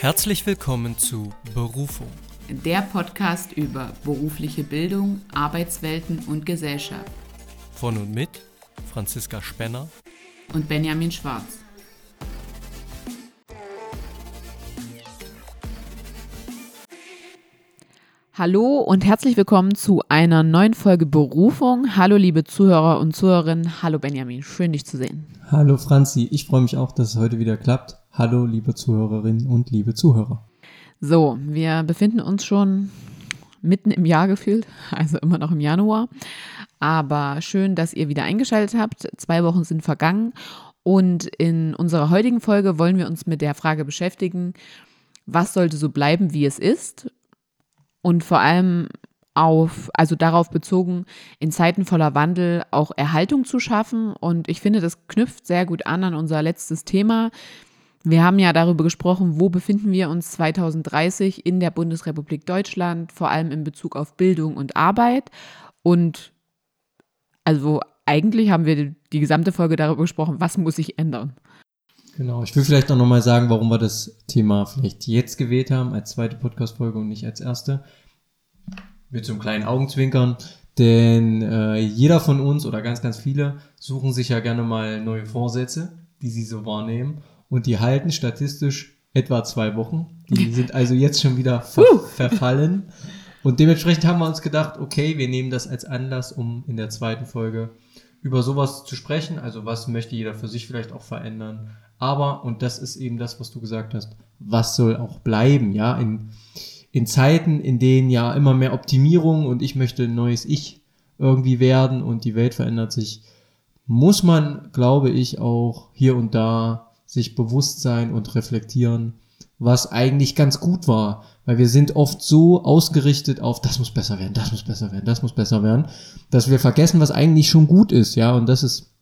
Herzlich willkommen zu Berufung. Der Podcast über berufliche Bildung, Arbeitswelten und Gesellschaft. Von und mit Franziska Spenner und Benjamin Schwarz. Hallo und herzlich willkommen zu einer neuen Folge Berufung. Hallo liebe Zuhörer und Zuhörerinnen. Hallo Benjamin, schön dich zu sehen. Hallo Franzi, ich freue mich auch, dass es heute wieder klappt. Hallo, liebe Zuhörerinnen und liebe Zuhörer. So, wir befinden uns schon mitten im Jahr gefühlt, also immer noch im Januar. Aber schön, dass ihr wieder eingeschaltet habt. Zwei Wochen sind vergangen und in unserer heutigen Folge wollen wir uns mit der Frage beschäftigen, was sollte so bleiben, wie es ist? Und vor allem auf, also darauf bezogen, in Zeiten voller Wandel auch Erhaltung zu schaffen. Und ich finde, das knüpft sehr gut an an unser letztes Thema, wir haben ja darüber gesprochen, wo befinden wir uns 2030 in der Bundesrepublik Deutschland, vor allem in Bezug auf Bildung und Arbeit. Und also eigentlich haben wir die gesamte Folge darüber gesprochen, was muss sich ändern. Genau, ich will vielleicht auch nochmal sagen, warum wir das Thema vielleicht jetzt gewählt haben, als zweite Podcast-Folge und nicht als erste. Mit so einem kleinen Augenzwinkern. Denn äh, jeder von uns oder ganz, ganz viele suchen sich ja gerne mal neue Vorsätze, die sie so wahrnehmen und die halten statistisch etwa zwei Wochen. Die sind also jetzt schon wieder ver verfallen. Und dementsprechend haben wir uns gedacht, okay, wir nehmen das als Anlass, um in der zweiten Folge über sowas zu sprechen. Also was möchte jeder für sich vielleicht auch verändern. Aber, und das ist eben das, was du gesagt hast, was soll auch bleiben, ja, in, in Zeiten, in denen ja immer mehr Optimierung und ich möchte ein neues Ich irgendwie werden und die Welt verändert sich, muss man, glaube ich, auch hier und da sich bewusst sein und reflektieren, was eigentlich ganz gut war. Weil wir sind oft so ausgerichtet auf, das muss besser werden, das muss besser werden, das muss besser werden, dass wir vergessen, was eigentlich schon gut ist, ja. Und das ist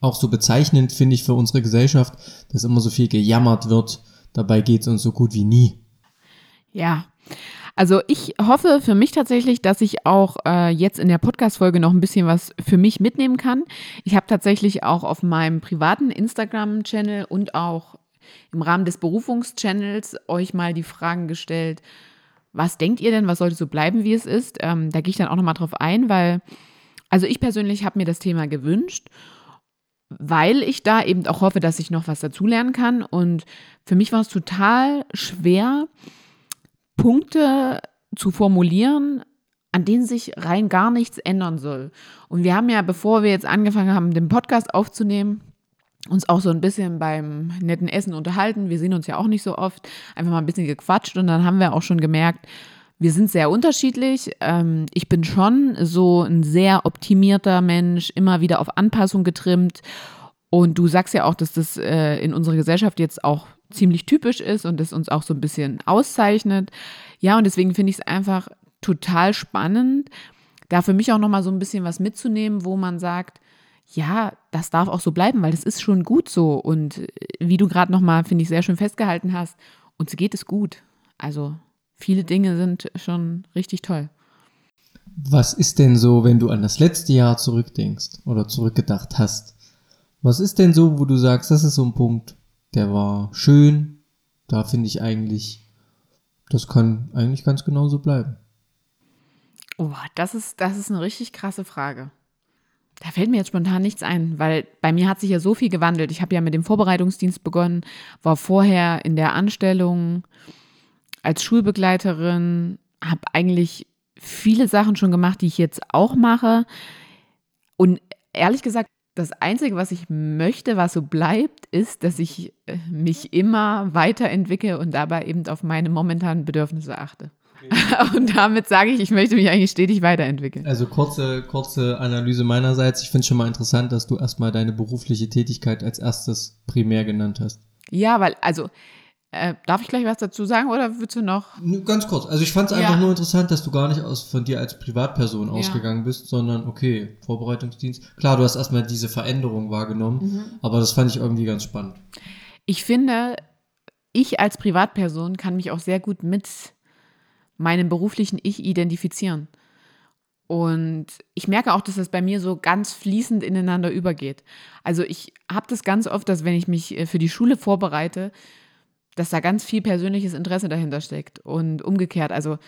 auch so bezeichnend, finde ich, für unsere Gesellschaft, dass immer so viel gejammert wird. Dabei geht es uns so gut wie nie. Ja. Also ich hoffe für mich tatsächlich, dass ich auch äh, jetzt in der Podcast-Folge noch ein bisschen was für mich mitnehmen kann. Ich habe tatsächlich auch auf meinem privaten Instagram-Channel und auch im Rahmen des Berufungschannels euch mal die Fragen gestellt, was denkt ihr denn, was sollte so bleiben, wie es ist? Ähm, da gehe ich dann auch nochmal drauf ein, weil, also ich persönlich habe mir das Thema gewünscht, weil ich da eben auch hoffe, dass ich noch was dazulernen kann. Und für mich war es total schwer, Punkte zu formulieren, an denen sich rein gar nichts ändern soll. Und wir haben ja, bevor wir jetzt angefangen haben, den Podcast aufzunehmen, uns auch so ein bisschen beim netten Essen unterhalten. Wir sehen uns ja auch nicht so oft. Einfach mal ein bisschen gequatscht und dann haben wir auch schon gemerkt, wir sind sehr unterschiedlich. Ähm, ich bin schon so ein sehr optimierter Mensch, immer wieder auf Anpassung getrimmt. Und du sagst ja auch, dass das äh, in unserer Gesellschaft jetzt auch ziemlich typisch ist und das uns auch so ein bisschen auszeichnet. Ja, und deswegen finde ich es einfach total spannend, da für mich auch nochmal so ein bisschen was mitzunehmen, wo man sagt, ja, das darf auch so bleiben, weil das ist schon gut so. Und wie du gerade nochmal, finde ich, sehr schön festgehalten hast, uns geht es gut. Also viele Dinge sind schon richtig toll. Was ist denn so, wenn du an das letzte Jahr zurückdenkst oder zurückgedacht hast? Was ist denn so, wo du sagst, das ist so ein Punkt, der war schön. Da finde ich eigentlich, das kann eigentlich ganz genauso bleiben. Oh, das ist, das ist eine richtig krasse Frage. Da fällt mir jetzt spontan nichts ein, weil bei mir hat sich ja so viel gewandelt. Ich habe ja mit dem Vorbereitungsdienst begonnen, war vorher in der Anstellung als Schulbegleiterin, habe eigentlich viele Sachen schon gemacht, die ich jetzt auch mache. Und ehrlich gesagt, das Einzige, was ich möchte, was so bleibt, ist, dass ich äh, mich immer weiterentwickle und dabei eben auf meine momentanen Bedürfnisse achte. Okay. Und damit sage ich, ich möchte mich eigentlich stetig weiterentwickeln. Also kurze, kurze Analyse meinerseits. Ich finde es schon mal interessant, dass du erstmal deine berufliche Tätigkeit als erstes primär genannt hast. Ja, weil, also äh, darf ich gleich was dazu sagen oder würdest du noch? Ganz kurz. Also ich fand es einfach nur interessant, dass du gar nicht aus, von dir als Privatperson ja. ausgegangen bist, sondern okay, Vorbereitungsdienst. Klar, du hast erstmal diese Veränderung wahrgenommen, mhm. aber das fand ich irgendwie ganz spannend. Ich finde, ich als Privatperson kann mich auch sehr gut mit meinem beruflichen Ich identifizieren. Und ich merke auch, dass das bei mir so ganz fließend ineinander übergeht. Also ich habe das ganz oft, dass wenn ich mich äh, für die Schule vorbereite, dass da ganz viel persönliches Interesse dahinter steckt. Und umgekehrt, also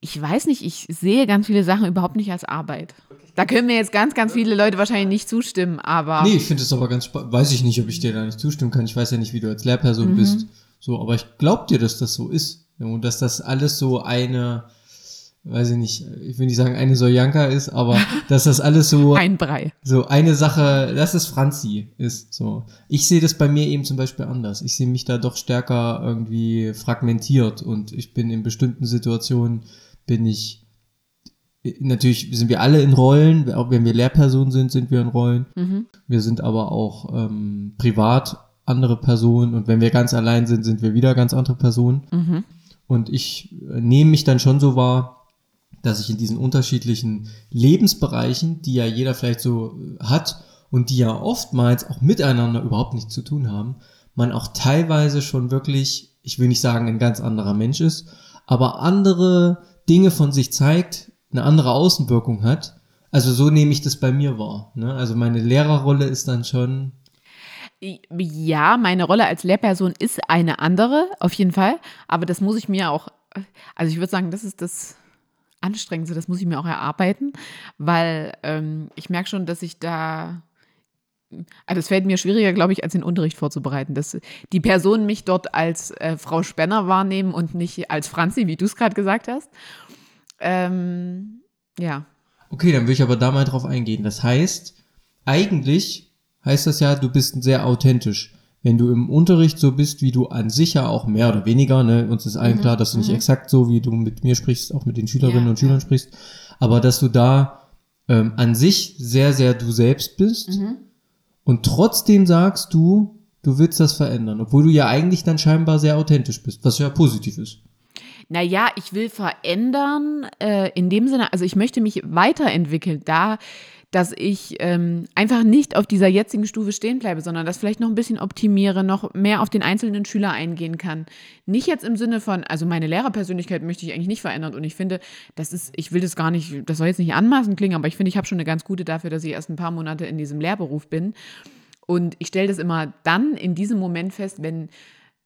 ich weiß nicht, ich sehe ganz viele Sachen überhaupt nicht als Arbeit. Da können mir jetzt ganz, ganz viele Leute wahrscheinlich nicht zustimmen, aber. Nee, ich finde es aber ganz spannend. Weiß ich nicht, ob ich dir da nicht zustimmen kann. Ich weiß ja nicht, wie du als Lehrperson mhm. bist. So, aber ich glaube dir, dass das so ist. Und dass das alles so eine, weiß ich nicht, ich will nicht sagen eine Sojanka ist, aber dass das alles so ein Brei. So eine Sache, dass es Franzi ist. So, ich sehe das bei mir eben zum Beispiel anders. Ich sehe mich da doch stärker irgendwie fragmentiert und ich bin in bestimmten Situationen bin ich natürlich sind wir alle in Rollen, auch wenn wir Lehrpersonen sind, sind wir in Rollen. Mhm. Wir sind aber auch ähm, privat andere Personen und wenn wir ganz allein sind, sind wir wieder ganz andere Personen. Mhm. Und ich äh, nehme mich dann schon so wahr, dass ich in diesen unterschiedlichen Lebensbereichen, die ja jeder vielleicht so äh, hat und die ja oftmals auch miteinander überhaupt nichts zu tun haben, man auch teilweise schon wirklich, ich will nicht sagen, ein ganz anderer Mensch ist, aber andere Dinge von sich zeigt, eine andere Außenwirkung hat. Also so nehme ich das bei mir wahr. Ne? Also meine Lehrerrolle ist dann schon. Ja, meine Rolle als Lehrperson ist eine andere, auf jeden Fall. Aber das muss ich mir auch, also ich würde sagen, das ist das Anstrengendste, das muss ich mir auch erarbeiten, weil ähm, ich merke schon, dass ich da also es fällt mir schwieriger, glaube ich, als den Unterricht vorzubereiten, dass die Personen mich dort als äh, Frau Spenner wahrnehmen und nicht als Franzi, wie du es gerade gesagt hast. Ähm, ja. Okay, dann will ich aber da mal drauf eingehen. Das heißt, eigentlich heißt das ja, du bist sehr authentisch. Wenn du im Unterricht so bist, wie du an sich ja auch mehr oder weniger, ne, uns ist allen mhm. klar, dass du nicht mhm. exakt so, wie du mit mir sprichst, auch mit den Schülerinnen ja, und Schülern sprichst, aber dass du da ähm, an sich sehr, sehr du selbst bist mhm. und trotzdem sagst du, du willst das verändern, obwohl du ja eigentlich dann scheinbar sehr authentisch bist, was ja positiv ist. Naja, ich will verändern, äh, in dem Sinne, also ich möchte mich weiterentwickeln, da, dass ich ähm, einfach nicht auf dieser jetzigen Stufe stehen bleibe, sondern das vielleicht noch ein bisschen optimiere, noch mehr auf den einzelnen Schüler eingehen kann. Nicht jetzt im Sinne von, also meine Lehrerpersönlichkeit möchte ich eigentlich nicht verändern und ich finde, das ist, ich will das gar nicht, das soll jetzt nicht anmaßend klingen, aber ich finde, ich habe schon eine ganz gute dafür, dass ich erst ein paar Monate in diesem Lehrberuf bin. Und ich stelle das immer dann in diesem Moment fest, wenn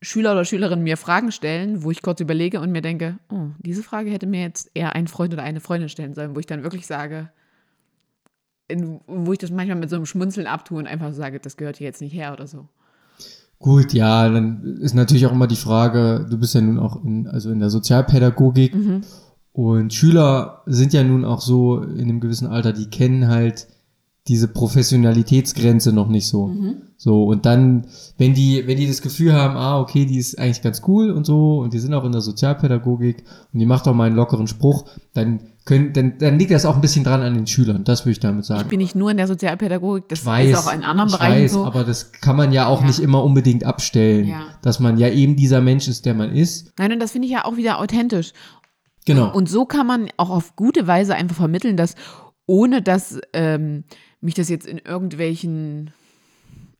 Schüler oder Schülerinnen mir Fragen stellen, wo ich kurz überlege und mir denke, oh, diese Frage hätte mir jetzt eher ein Freund oder eine Freundin stellen sollen, wo ich dann wirklich sage, in, wo ich das manchmal mit so einem Schmunzeln abtue und einfach sage, das gehört hier jetzt nicht her oder so. Gut, ja, dann ist natürlich auch immer die Frage, du bist ja nun auch in, also in der Sozialpädagogik mhm. und Schüler sind ja nun auch so in einem gewissen Alter, die kennen halt diese Professionalitätsgrenze noch nicht so. Mhm. So, und dann, wenn die, wenn die das Gefühl haben, ah, okay, die ist eigentlich ganz cool und so, und die sind auch in der Sozialpädagogik und die macht auch mal einen lockeren Spruch, dann können, dann, dann liegt das auch ein bisschen dran an den Schülern, das würde ich damit sagen. Ich bin nicht nur in der Sozialpädagogik, das weiß, ist auch in anderen Bereichen weiß, so. aber das kann man ja auch ja. nicht immer unbedingt abstellen, ja. dass man ja eben dieser Mensch ist, der man ist. Nein, und das finde ich ja auch wieder authentisch. Genau. Und so kann man auch auf gute Weise einfach vermitteln, dass ohne dass ähm, mich das jetzt in irgendwelchen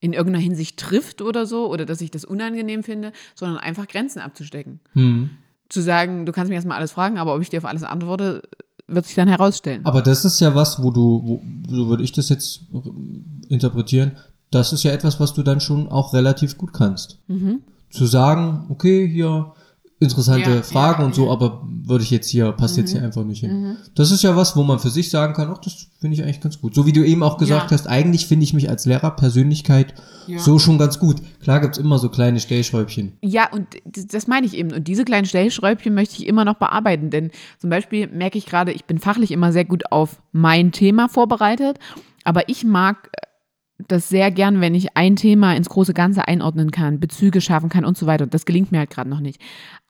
in irgendeiner Hinsicht trifft oder so oder dass ich das unangenehm finde, sondern einfach Grenzen abzustecken. Mhm. Zu sagen, du kannst mir erstmal alles fragen, aber ob ich dir auf alles antworte, wird sich dann herausstellen. Aber das ist ja was, wo du, wo, so würde ich das jetzt interpretieren, das ist ja etwas, was du dann schon auch relativ gut kannst. Mhm. Zu sagen, okay, hier, interessante ja, Fragen ja, und so, ja. aber würde ich jetzt hier, passt mhm. jetzt hier einfach nicht hin. Mhm. Das ist ja was, wo man für sich sagen kann, ach, das finde ich eigentlich ganz gut. So wie du eben auch gesagt hast, eigentlich finde ich mich als Lehrerpersönlichkeit so schon ganz gut. Klar gibt's immer so kleine Stellschräubchen. Ja, und das meine ich eben. Und diese kleinen Stellschräubchen möchte ich immer noch bearbeiten, denn zum Beispiel merke ich gerade, ich bin fachlich immer sehr gut auf mein Thema vorbereitet, aber ich mag das sehr gern, wenn ich ein Thema ins große Ganze einordnen kann, Bezüge schaffen kann und so weiter. Das gelingt mir halt gerade noch nicht.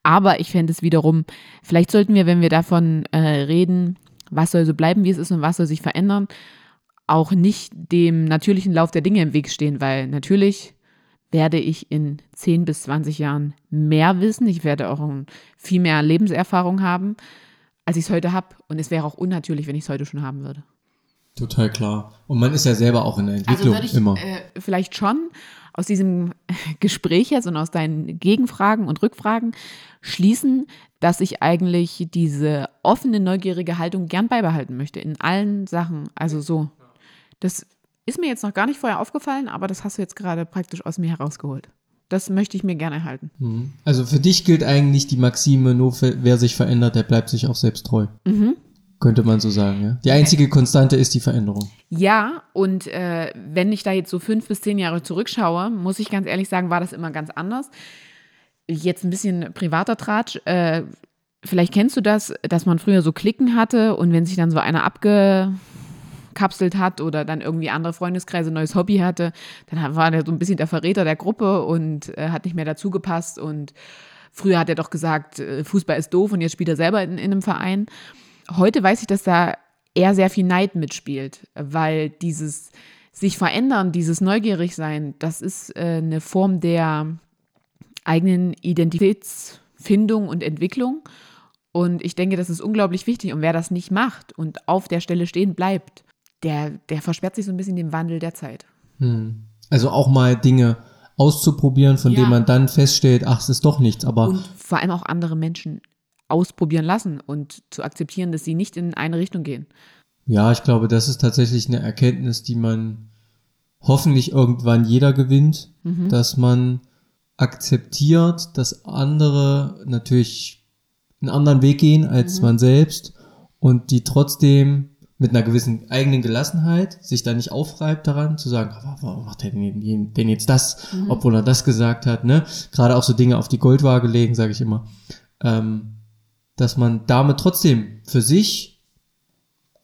Aber ich fände es wiederum, vielleicht sollten wir, wenn wir davon äh, reden, was soll so bleiben, wie es ist und was soll sich verändern, auch nicht dem natürlichen Lauf der Dinge im Weg stehen, weil natürlich werde ich in 10 bis 20 Jahren mehr wissen. Ich werde auch viel mehr Lebenserfahrung haben, als ich es heute habe. Und es wäre auch unnatürlich, wenn ich es heute schon haben würde. Total klar. Und man ist ja selber auch in der also Entwicklung also ich, immer. Äh, vielleicht schon aus diesem Gespräch jetzt und aus deinen Gegenfragen und Rückfragen schließen, dass ich eigentlich diese offene, neugierige Haltung gern beibehalten möchte in allen Sachen. Also so. Das ist mir jetzt noch gar nicht vorher aufgefallen, aber das hast du jetzt gerade praktisch aus mir herausgeholt. Das möchte ich mir gerne erhalten. Mhm. Also für dich gilt eigentlich die Maxime, nur wer sich verändert, der bleibt sich auch selbst treu. Mhm. Könnte man so sagen, ja. Die einzige Konstante ist die Veränderung. Ja, und äh, wenn ich da jetzt so fünf bis zehn Jahre zurückschaue, muss ich ganz ehrlich sagen, war das immer ganz anders. Jetzt ein bisschen privater Tratsch. Äh, vielleicht kennst du das, dass man früher so Klicken hatte und wenn sich dann so einer abgekapselt hat oder dann irgendwie andere Freundeskreise, neues Hobby hatte, dann war der so ein bisschen der Verräter der Gruppe und äh, hat nicht mehr dazugepasst. Und früher hat er doch gesagt, äh, Fußball ist doof und jetzt spielt er selber in, in einem Verein. Heute weiß ich, dass da eher sehr viel Neid mitspielt, weil dieses sich verändern, dieses neugierig sein, das ist äh, eine Form der eigenen Identitätsfindung und Entwicklung. Und ich denke, das ist unglaublich wichtig. Und wer das nicht macht und auf der Stelle stehen bleibt, der, der versperrt sich so ein bisschen dem Wandel der Zeit. Hm. Also auch mal Dinge auszuprobieren, von Ja. denen man dann feststellt, ach, es ist doch nichts. Aber Und vor allem auch andere Menschen ausprobieren lassen und zu akzeptieren, dass sie nicht in eine Richtung gehen. ja, ich glaube, das ist tatsächlich eine Erkenntnis, die man hoffentlich irgendwann jeder gewinnt, dass man akzeptiert, dass andere natürlich einen anderen Weg gehen als man selbst und die trotzdem mit einer gewissen eigenen Gelassenheit sich da nicht aufreibt daran, zu sagen, "Ah, warum macht er denn, denn jetzt das, obwohl er das gesagt hat, ne? Gerade auch so Dinge auf die Goldwaage legen, sage ich immer. Ähm, dass man damit trotzdem für sich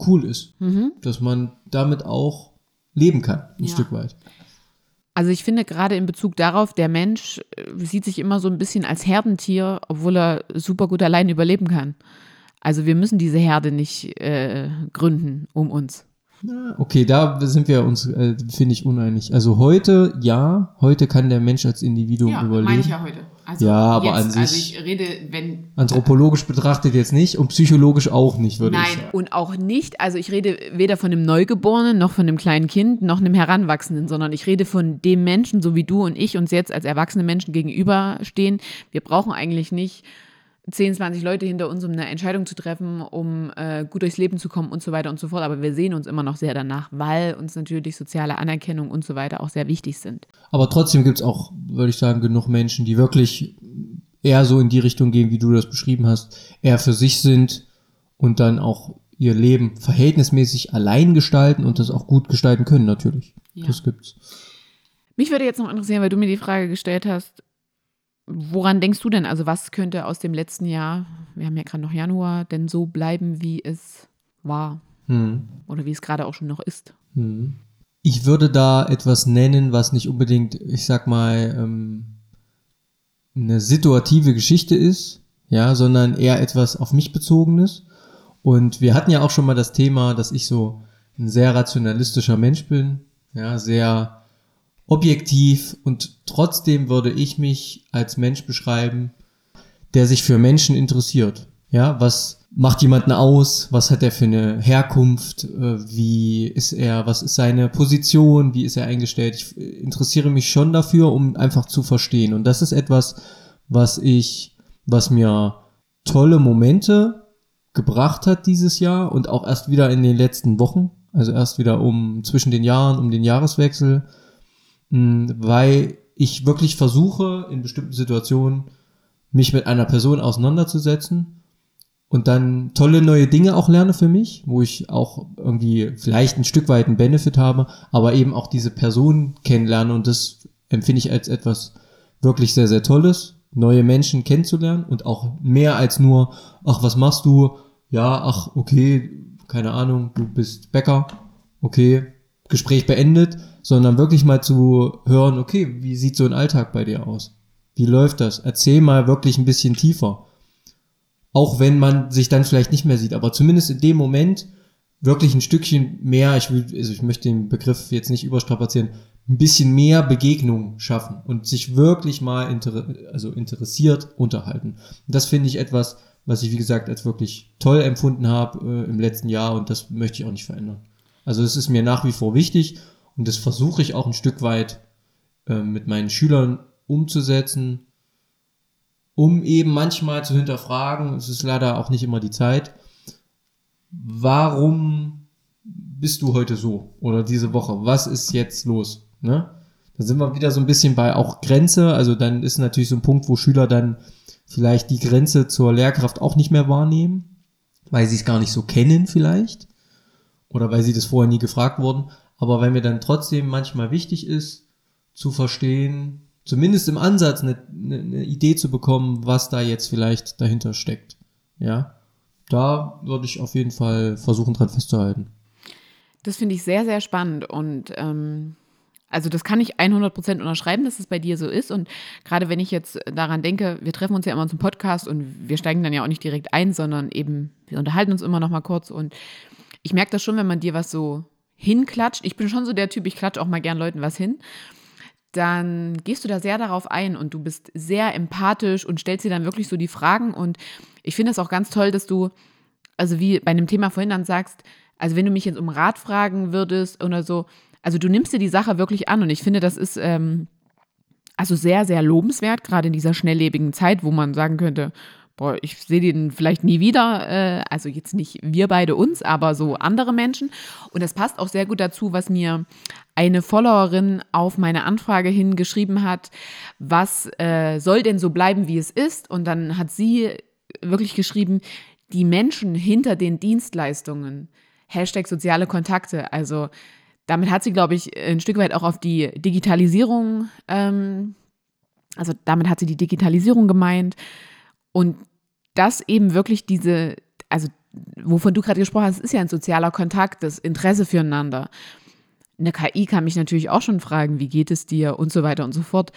cool ist. Dass man damit auch leben kann, ein Ja. Stück weit. Also ich finde gerade in Bezug darauf, der Mensch äh, sieht sich immer so ein bisschen als Herdentier, obwohl er super gut allein überleben kann. Also wir müssen diese Herde nicht äh, gründen um uns. Okay, da sind wir uns, äh, finde ich, uneinig. Also heute, ja, heute kann der Mensch als Individuum überleben. heute. Also Ja, aber an sich- Also ich rede, wenn Anthropologisch betrachtet jetzt nicht und psychologisch auch nicht, würde ich Nein, sagen. und auch nicht, also ich rede weder von einem Neugeborenen, noch von einem kleinen Kind, noch einem Heranwachsenden, sondern ich rede von dem Menschen, so wie du und ich uns jetzt als erwachsene Menschen gegenüberstehen. Wir brauchen eigentlich nicht 10, 20 Leute hinter uns, um eine Entscheidung zu treffen, um äh, gut durchs Leben zu kommen und so weiter und so fort. Aber wir sehen uns immer noch sehr danach, weil uns natürlich soziale Anerkennung und so weiter auch sehr wichtig sind. Aber trotzdem gibt's auch, würde ich sagen, genug Menschen, die wirklich eher so in die Richtung gehen, wie du das beschrieben hast, eher für sich sind und dann auch ihr Leben verhältnismäßig allein gestalten und das auch gut gestalten können, natürlich. Ja. Das gibt's. Mich würde jetzt noch interessieren, weil du mir die Frage gestellt hast, woran denkst du denn? Also was könnte aus dem letzten Jahr, wir haben ja gerade noch Januar, denn so bleiben, wie es war Hm. oder wie es gerade auch schon noch ist? Hm. Ich würde da etwas nennen, was nicht unbedingt, ich sag mal, ähm, eine situative Geschichte ist, ja, sondern eher etwas auf mich bezogenes. Und wir hatten ja auch schon mal das Thema, dass ich so ein sehr rationalistischer Mensch bin, ja, sehr objektiv und trotzdem würde ich mich als Mensch beschreiben, der sich für Menschen interessiert. Ja, was macht jemanden aus? Was hat er für eine Herkunft? Äh, Wie ist er? Was ist seine Position? Wie ist er eingestellt? Ich äh, interessiere mich schon dafür, um einfach zu verstehen. Und das ist etwas, was ich, was mir tolle Momente gebracht hat dieses Jahr und auch erst wieder in den letzten Wochen. Also erst wieder um zwischen den Jahren, um den Jahreswechsel, weil ich wirklich versuche, in bestimmten Situationen mich mit einer Person auseinanderzusetzen und dann tolle neue Dinge auch lerne für mich, wo ich auch irgendwie vielleicht ein Stück weit einen Benefit habe, aber eben auch diese Person kennenlerne und das empfinde ich als etwas wirklich sehr, sehr Tolles, neue Menschen kennenzulernen und auch mehr als nur, ach, was machst du? Ja, ach, okay, keine Ahnung, du bist Bäcker, okay, Gespräch beendet, sondern wirklich mal zu hören, okay, wie sieht so ein Alltag bei dir aus? Wie läuft das? Erzähl mal wirklich ein bisschen tiefer. Auch wenn man sich dann vielleicht nicht mehr sieht, aber zumindest in dem Moment wirklich ein Stückchen mehr, ich will, also ich möchte den Begriff jetzt nicht überstrapazieren, ein bisschen mehr Begegnung schaffen und sich wirklich mal inter, also interessiert unterhalten. Und das finde ich etwas, was ich wie gesagt als wirklich toll empfunden habe äh, im letzten Jahr und das möchte ich auch nicht verändern. Also es ist mir nach wie vor wichtig und das versuche ich auch ein Stück weit äh, mit meinen Schülern umzusetzen, um eben manchmal zu hinterfragen, es ist leider auch nicht immer die Zeit, warum bist du heute so oder diese Woche? Was ist jetzt los? Ne? Da sind wir wieder so ein bisschen bei auch Grenze. Also dann ist natürlich so ein Punkt, wo Schüler dann vielleicht die Grenze zur Lehrkraft auch nicht mehr wahrnehmen, weil sie es gar nicht so kennen vielleicht. Oder weil sie das vorher nie gefragt wurden. Aber wenn mir dann trotzdem manchmal wichtig ist, zu verstehen, zumindest im Ansatz eine, eine, Idee zu bekommen, was da jetzt vielleicht dahinter steckt. Ja, da würde ich auf jeden Fall versuchen, dran festzuhalten. Das finde ich sehr, sehr spannend und ähm, also das kann ich 100% unterschreiben, dass es bei dir so ist und gerade wenn ich jetzt daran denke, wir treffen uns ja immer zum Podcast und wir steigen dann ja auch nicht direkt ein, sondern eben wir unterhalten uns immer noch mal kurz und ich merke das schon, wenn man dir was so hinklatscht. Ich bin schon so der Typ, ich klatsche auch mal gern Leuten was hin dann gehst du da sehr darauf ein und du bist sehr empathisch und stellst dir dann wirklich so die Fragen. Und ich finde es auch ganz toll, dass du, also wie bei einem Thema vorhin dann sagst, also wenn du mich jetzt um Rat fragen würdest oder so, also du nimmst dir die Sache wirklich an und ich finde, das ist ähm, also sehr, sehr lobenswert, gerade in dieser schnelllebigen Zeit, wo man sagen könnte, boah, ich sehe den vielleicht nie wieder, äh, also jetzt nicht wir beide uns, aber so andere Menschen. Und das passt auch sehr gut dazu, was mir eine Followerin auf meine Anfrage hin geschrieben hat, was äh, soll denn so bleiben, wie es ist? Und dann hat sie wirklich geschrieben, die Menschen hinter den Dienstleistungen, Hashtag soziale Kontakte, also damit hat sie, glaube ich, ein Stück weit auch auf die Digitalisierung, ähm, also damit hat sie die Digitalisierung gemeint, und das eben wirklich diese, also wovon du gerade gesprochen hast, ist ja ein sozialer Kontakt, das Interesse füreinander. Eine KI kann mich natürlich auch schon fragen, wie geht es dir und so weiter und so fort.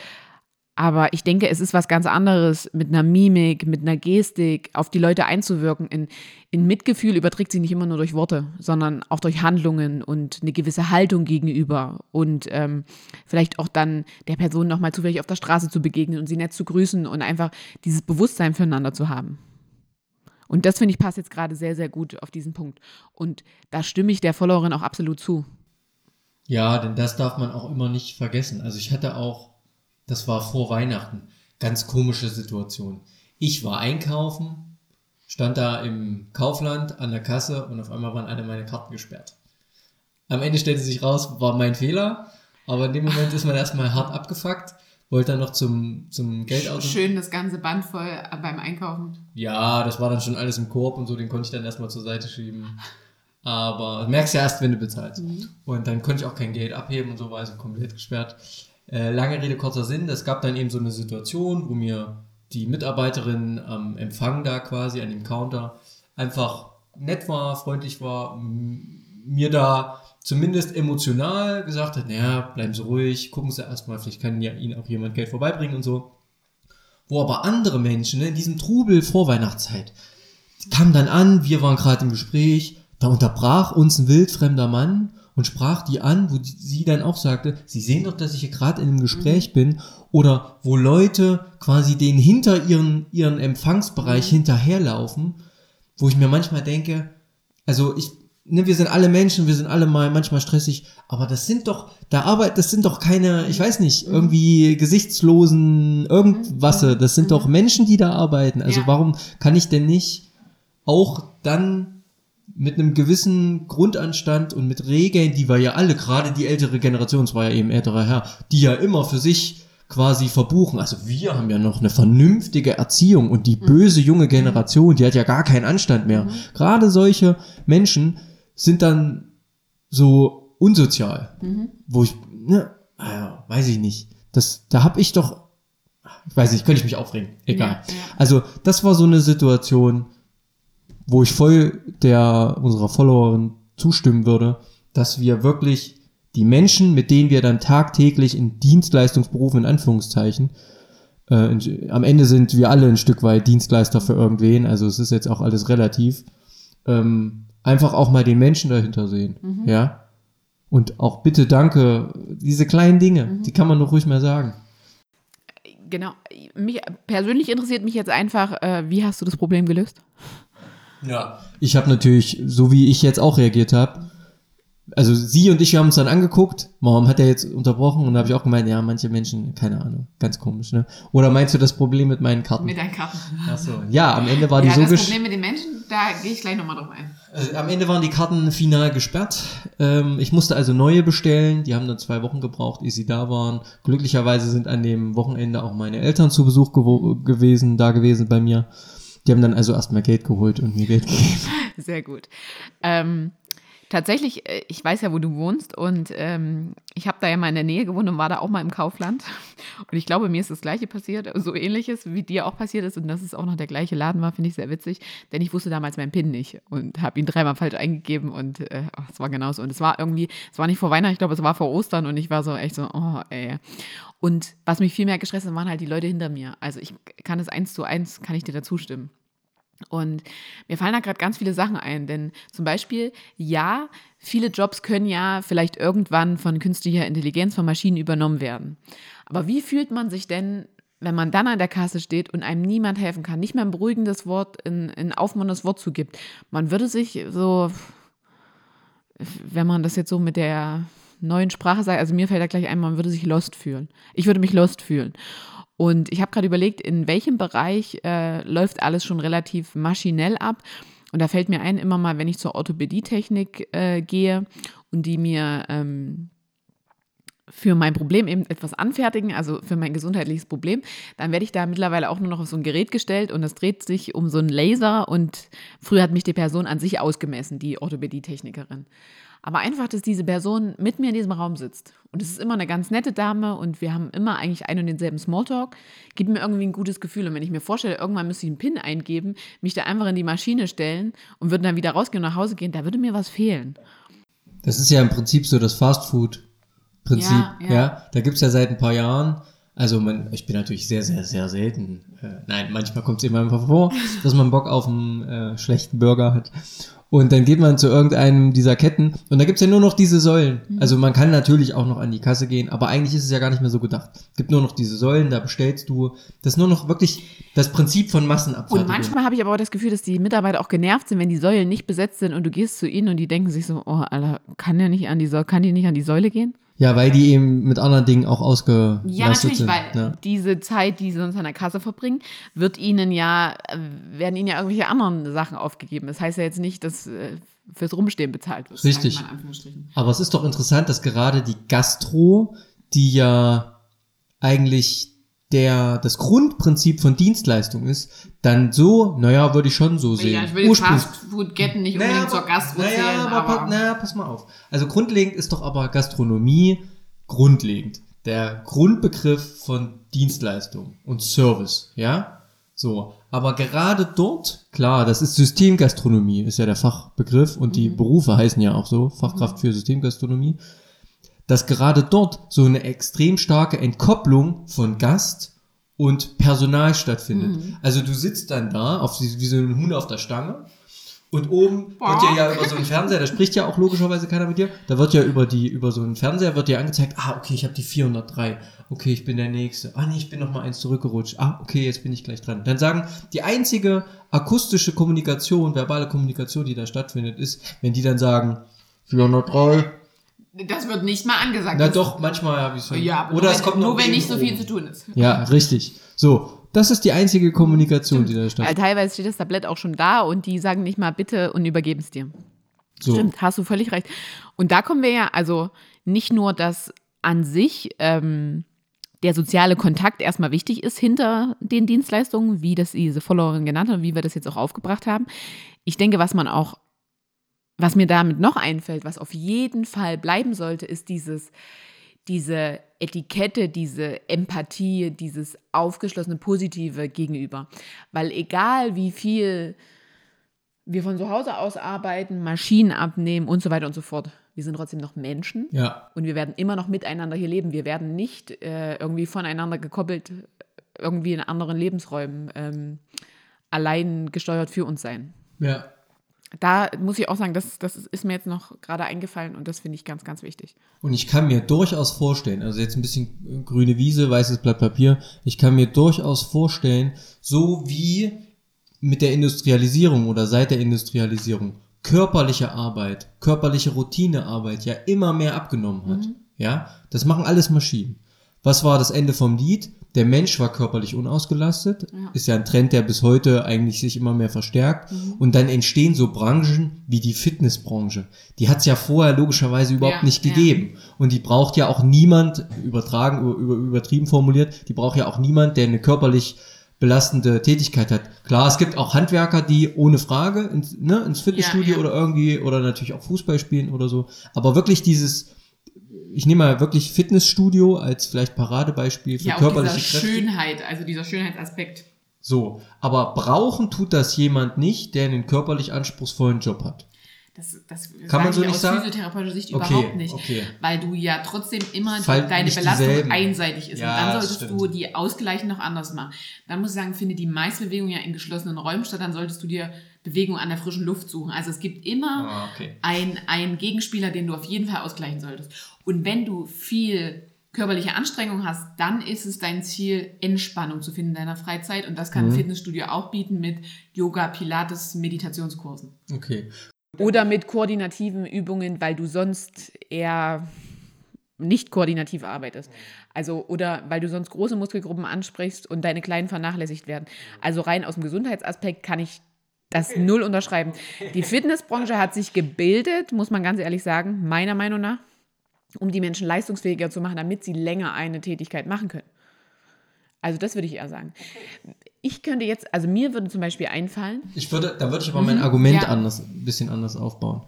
Aber ich denke, es ist was ganz anderes, mit einer Mimik, mit einer Gestik auf die Leute einzuwirken. In, in Mitgefühl überträgt sich nicht immer nur durch Worte, sondern auch durch Handlungen und eine gewisse Haltung gegenüber. Und ähm, vielleicht auch dann der Person nochmal zufällig auf der Straße zu begegnen und sie nett zu grüßen und einfach dieses Bewusstsein füreinander zu haben. Und das finde ich passt jetzt gerade sehr, sehr gut auf diesen Punkt. Und da stimme ich der Followerin auch absolut zu. Ja, denn das darf man auch immer nicht vergessen. Also ich hatte auch das war vor Weihnachten. Ganz komische Situation. Ich war einkaufen, stand da im Kaufland an der Kasse und auf einmal waren alle meine Karten gesperrt. Am Ende stellte sich raus, war mein Fehler, aber in dem Moment ist man erstmal hart abgefuckt, wollte dann noch zum, zum Geldauto. Schön das ganze Band voll beim Einkaufen. Ja, das war dann schon alles im Korb und so, den konnte ich dann erstmal zur Seite schieben. Aber merkst ja erst, wenn du bezahlst. Mhm. Und dann konnte ich auch kein Geld abheben und so war also komplett gesperrt. Äh, lange Rede, kurzer Sinn. Es gab dann eben so eine Situation, wo mir die Mitarbeiterin am Empfang da quasi an dem Counter einfach nett war, freundlich war, mir da zumindest emotional gesagt hat, naja, bleiben Sie ruhig, gucken Sie erstmal, vielleicht kann ja Ihnen auch jemand Geld vorbeibringen und so. Wo aber andere Menschen in diesem Trubel vor Weihnachtszeit kamen dann an, wir waren gerade im Gespräch, da unterbrach uns ein wildfremder Mann und sprach die an, wo die, sie dann auch sagte, Sie sehen doch, dass ich hier gerade in einem Gespräch mhm. bin oder wo Leute quasi den hinter ihren, ihren Empfangsbereich mhm. hinterherlaufen, wo ich mir manchmal denke, also ich, ne, wir sind alle Menschen, wir sind alle mal manchmal stressig, aber das sind doch, da arbeitet, das sind doch keine, ich weiß nicht, mhm. irgendwie gesichtslosen irgendwas, mhm. das sind doch Menschen, die da arbeiten. Also ja. warum kann ich denn nicht auch dann mit einem gewissen Grundanstand und mit Regeln, die wir ja alle, gerade die ältere Generation, es war ja eben älterer Herr, die ja immer für sich quasi verbuchen. Also wir haben ja noch eine vernünftige Erziehung und die mhm. böse junge Generation, die hat ja gar keinen Anstand mehr. Mhm. Gerade solche Menschen sind dann so unsozial, mhm. wo ich, ne, naja, weiß ich nicht. Das, da hab ich doch, ich weiß nicht, könnte ich mich aufregen. Egal. Ja, ja. Also das war so eine Situation, wo ich voll der unserer Followerin zustimmen würde, dass wir wirklich die Menschen, mit denen wir dann tagtäglich in Dienstleistungsberufen in Anführungszeichen, äh, in, am Ende sind wir alle ein Stück weit Dienstleister für irgendwen, also es ist jetzt auch alles relativ, ähm, einfach auch mal den Menschen dahinter sehen, mhm. ja. Und auch bitte danke, diese kleinen Dinge, mhm. die kann man doch ruhig mal sagen. Genau. Mich persönlich interessiert mich jetzt einfach, äh, wie hast du das Problem gelöst? Ja. Ich habe natürlich, so wie ich jetzt auch reagiert habe, also sie und ich haben uns dann angeguckt, warum hat er jetzt unterbrochen? Und da habe ich auch gemeint, ja, manche Menschen, keine Ahnung, ganz komisch, ne? Oder meinst du das Problem mit meinen Karten? Mit deinen Karten. Ach so. Ja, am Ende war die ja, so das Problem mit den Menschen, da gehe ich gleich nochmal drauf ein. also, am Ende waren die Karten final gesperrt. Ähm, ich musste also neue bestellen. Die haben dann zwei Wochen gebraucht, ehe sie da waren. Glücklicherweise sind an dem Wochenende auch meine Eltern zu Besuch gewesen, da gewesen bei mir. Die haben dann also erstmal Geld geholt und mir Geld gegeben. Sehr gut. Ähm, tatsächlich, äh, ich weiß ja, wo du wohnst und ähm, ich habe da ja mal in der Nähe gewohnt und war da auch mal im Kaufland. Und ich glaube, mir ist das Gleiche passiert, so ähnliches, wie dir auch passiert ist und dass es auch noch der gleiche Laden war, finde ich sehr witzig, denn ich wusste damals meinen PIN nicht und habe ihn dreimal falsch eingegeben und äh, es war genauso. Und es war irgendwie, es war nicht vor Weihnachten, ich glaube, es war vor Ostern und ich war so echt so, oh ey. Und was mich viel mehr gestresst hat, waren halt die Leute hinter mir. Also ich kann es eins zu eins, kann ich dir dazu stimmen. Und mir fallen da gerade ganz viele Sachen ein, denn zum Beispiel, ja, viele Jobs können ja vielleicht irgendwann von künstlicher Intelligenz, von Maschinen übernommen werden. Aber wie fühlt man sich denn, wenn man dann an der Kasse steht und einem niemand helfen kann, nicht mehr ein beruhigendes Wort, ein, ein aufmunterndes Wort zugibt? Man würde sich so, wenn man das jetzt so mit der neuen Sprache sagt, also mir fällt da gleich ein, man würde sich lost fühlen. Ich würde mich lost fühlen. Und ich habe gerade überlegt, in welchem Bereich äh, läuft alles schon relativ maschinell ab. Und da fällt mir ein, immer mal, wenn ich zur Orthopädietechnik äh, gehe und die mir ähm, für mein Problem eben etwas anfertigen, also für mein gesundheitliches Problem, dann werde ich da mittlerweile auch nur noch auf so ein Gerät gestellt und das dreht sich um so einen Laser und früher hat mich die Person an sich ausgemessen, die Orthopädietechnikerin. Aber einfach, dass diese Person mit mir in diesem Raum sitzt. Und es ist immer eine ganz nette Dame und wir haben immer eigentlich einen und denselben Smalltalk, gibt mir irgendwie ein gutes Gefühl. Und wenn ich mir vorstelle, irgendwann müsste ich einen PIN eingeben, mich da einfach in die Maschine stellen und würde dann wieder rausgehen und nach Hause gehen, da würde mir was fehlen. Das ist ja im Prinzip so das Fastfood-Prinzip. Ja, Ja, ja. da gibt's ja seit ein paar Jahren. Also man, ich bin natürlich sehr, sehr, sehr selten. Äh, nein, manchmal kommt es immer einfach vor, dass man Bock auf einen äh, schlechten Burger hat. Und dann geht man zu irgendeinem dieser Ketten und da gibt's ja nur noch diese Säulen. Mhm. Also man kann natürlich auch noch an die Kasse gehen, aber eigentlich ist es ja gar nicht mehr so gedacht. Es gibt nur noch diese Säulen, da bestellst du. Das ist nur noch wirklich das Prinzip von Massenabfertigung. Und manchmal habe ich aber auch das Gefühl, dass die Mitarbeiter auch genervt sind, wenn die Säulen nicht besetzt sind und du gehst zu ihnen und die denken sich so, oh, Alter, kann der nicht an die Säule, kann die nicht an die Säule gehen? Ja, weil die eben mit anderen Dingen auch ausgelastet Ja, natürlich, sind. weil Ja. diese Zeit, die sie sonst an der Kasse verbringen, wird ihnen ja, äh, werden ihnen ja irgendwelche anderen Sachen aufgegeben. Das heißt ja jetzt nicht, dass äh, fürs Rumstehen bezahlt wird. Richtig. Aber es ist doch interessant, dass gerade die Gastro, die ja eigentlich der, das Grundprinzip von Dienstleistung ist, dann so, naja, würde ich schon so sehen. Ja, ich will Fastfood-Ketten nicht unbedingt Naja, zur Gastro naja, zählen, aber, aber, naja, pass mal auf. Also grundlegend ist doch aber Gastronomie grundlegend. Der Grundbegriff von Dienstleistung und Service, ja? So. Aber gerade dort, klar, das ist Systemgastronomie, ist ja der Fachbegriff und Mhm. die Berufe heißen ja auch so, Fachkraft für Systemgastronomie, dass gerade dort so eine extrem starke Entkopplung von Gast und Personal stattfindet. Mhm. Also du sitzt dann da auf, wie so ein Huhn auf der Stange und oben wird dir ja über so einen Fernseher, da spricht ja auch logischerweise keiner mit dir, da wird ja über die über so einen Fernseher wird dir angezeigt, ah, okay, ich habe die 403. Okay, ich bin der nächste. Ah, nee, ich bin noch mal eins zurückgerutscht. Ah, okay, jetzt bin ich gleich dran. Dann sagen, die einzige akustische Kommunikation, verbale Kommunikation, die da stattfindet, ist, wenn die dann sagen 403. das wird nicht mal angesagt. Na doch, manchmal habe ich schon. Ja, aber Oder nur, es kommt nur wenn nicht so viel zu tun ist. Ja, richtig. So, das ist die einzige Kommunikation, die da Weil stattfindet. teilweise steht das Tablett auch schon da und die sagen nicht mal bitte und übergeben es dir. So. Stimmt, hast du völlig recht. Und da kommen wir ja, also nicht nur, dass an sich ähm, der soziale Kontakt erstmal wichtig ist hinter den Dienstleistungen, wie das diese Followerin genannt hat und wie wir das jetzt auch aufgebracht haben. Ich denke, was man auch, was mir damit noch einfällt, was auf jeden Fall bleiben sollte, ist dieses, diese Etikette, diese Empathie, dieses aufgeschlossene Positive gegenüber. Weil egal wie viel wir von zu Hause aus arbeiten, Maschinen abnehmen und so weiter und so fort. Wir sind trotzdem noch Menschen Ja, und wir werden immer noch miteinander hier leben. Wir werden nicht äh, irgendwie voneinander gekoppelt, irgendwie in anderen Lebensräumen ähm, allein gesteuert für uns sein. ja. Da muss ich auch sagen, das, das ist mir jetzt noch gerade eingefallen und das finde ich ganz, ganz wichtig. Und ich kann mir durchaus vorstellen, also jetzt ein bisschen grüne Wiese, weißes Blatt Papier, ich kann mir durchaus vorstellen, so wie mit der Industrialisierung oder seit der Industrialisierung körperliche Arbeit, körperliche Routinearbeit ja immer mehr abgenommen hat. Ja, das machen alles Maschinen. Was war das Ende vom Lied? Der Mensch war körperlich unausgelastet. Ja. Ist ja ein Trend, der bis heute eigentlich sich immer mehr verstärkt. Und dann entstehen so Branchen wie die Fitnessbranche. Die hat es ja vorher logischerweise überhaupt Ja, nicht ja. gegeben. Und die braucht ja auch niemand, übertragen, über, über, übertrieben formuliert, die braucht ja auch niemand, der eine körperlich belastende Tätigkeit hat. Klar, es gibt auch Handwerker, die ohne Frage ins, ne, ins Fitnessstudio Ja, ja. oder irgendwie oder natürlich auch Fußball spielen oder so. Aber wirklich dieses, ich nehme mal wirklich Fitnessstudio als vielleicht Paradebeispiel für Ja, auch dieser körperliche Kräfte. Schönheit, also dieser Schönheitsaspekt. So, aber brauchen tut das jemand nicht, der einen körperlich anspruchsvollen Job hat. Das, das Kann man so nicht aus sagen? physiotherapeutischer Sicht Okay, überhaupt nicht. okay. Weil du ja trotzdem immer Fallen deine Belastung dieselben. einseitig ist. Ja, und dann solltest stimmt. du die ausgleichen noch anders machen. Dann muss ich sagen, finde die meiste Bewegung ja in geschlossenen Räumen statt. Dann solltest du dir Bewegung an der frischen Luft suchen. Also es gibt immer Ah, okay. ein, einen Gegenspieler, den du auf jeden Fall ausgleichen solltest. Und wenn du viel körperliche Anstrengung hast, dann ist es dein Ziel, Entspannung zu finden in deiner Freizeit. Und das kann Mhm. ein Fitnessstudio auch bieten mit Yoga, Pilates, Meditationskursen. Okay. Oder mit koordinativen Übungen, weil du sonst eher nicht koordinativ arbeitest. Also, oder weil du sonst große Muskelgruppen ansprichst und deine kleinen vernachlässigt werden. Also rein aus dem Gesundheitsaspekt kann ich das null unterschreiben. Die Fitnessbranche hat sich gebildet, muss man ganz ehrlich sagen, meiner Meinung nach, um die Menschen leistungsfähiger zu machen, damit sie länger eine Tätigkeit machen können. Also das würde ich eher sagen. Ich könnte jetzt, also mir würde zum Beispiel einfallen, Ich würde, da würde ich aber mein Argument Mhm. Ja. anders, ein bisschen anders aufbauen.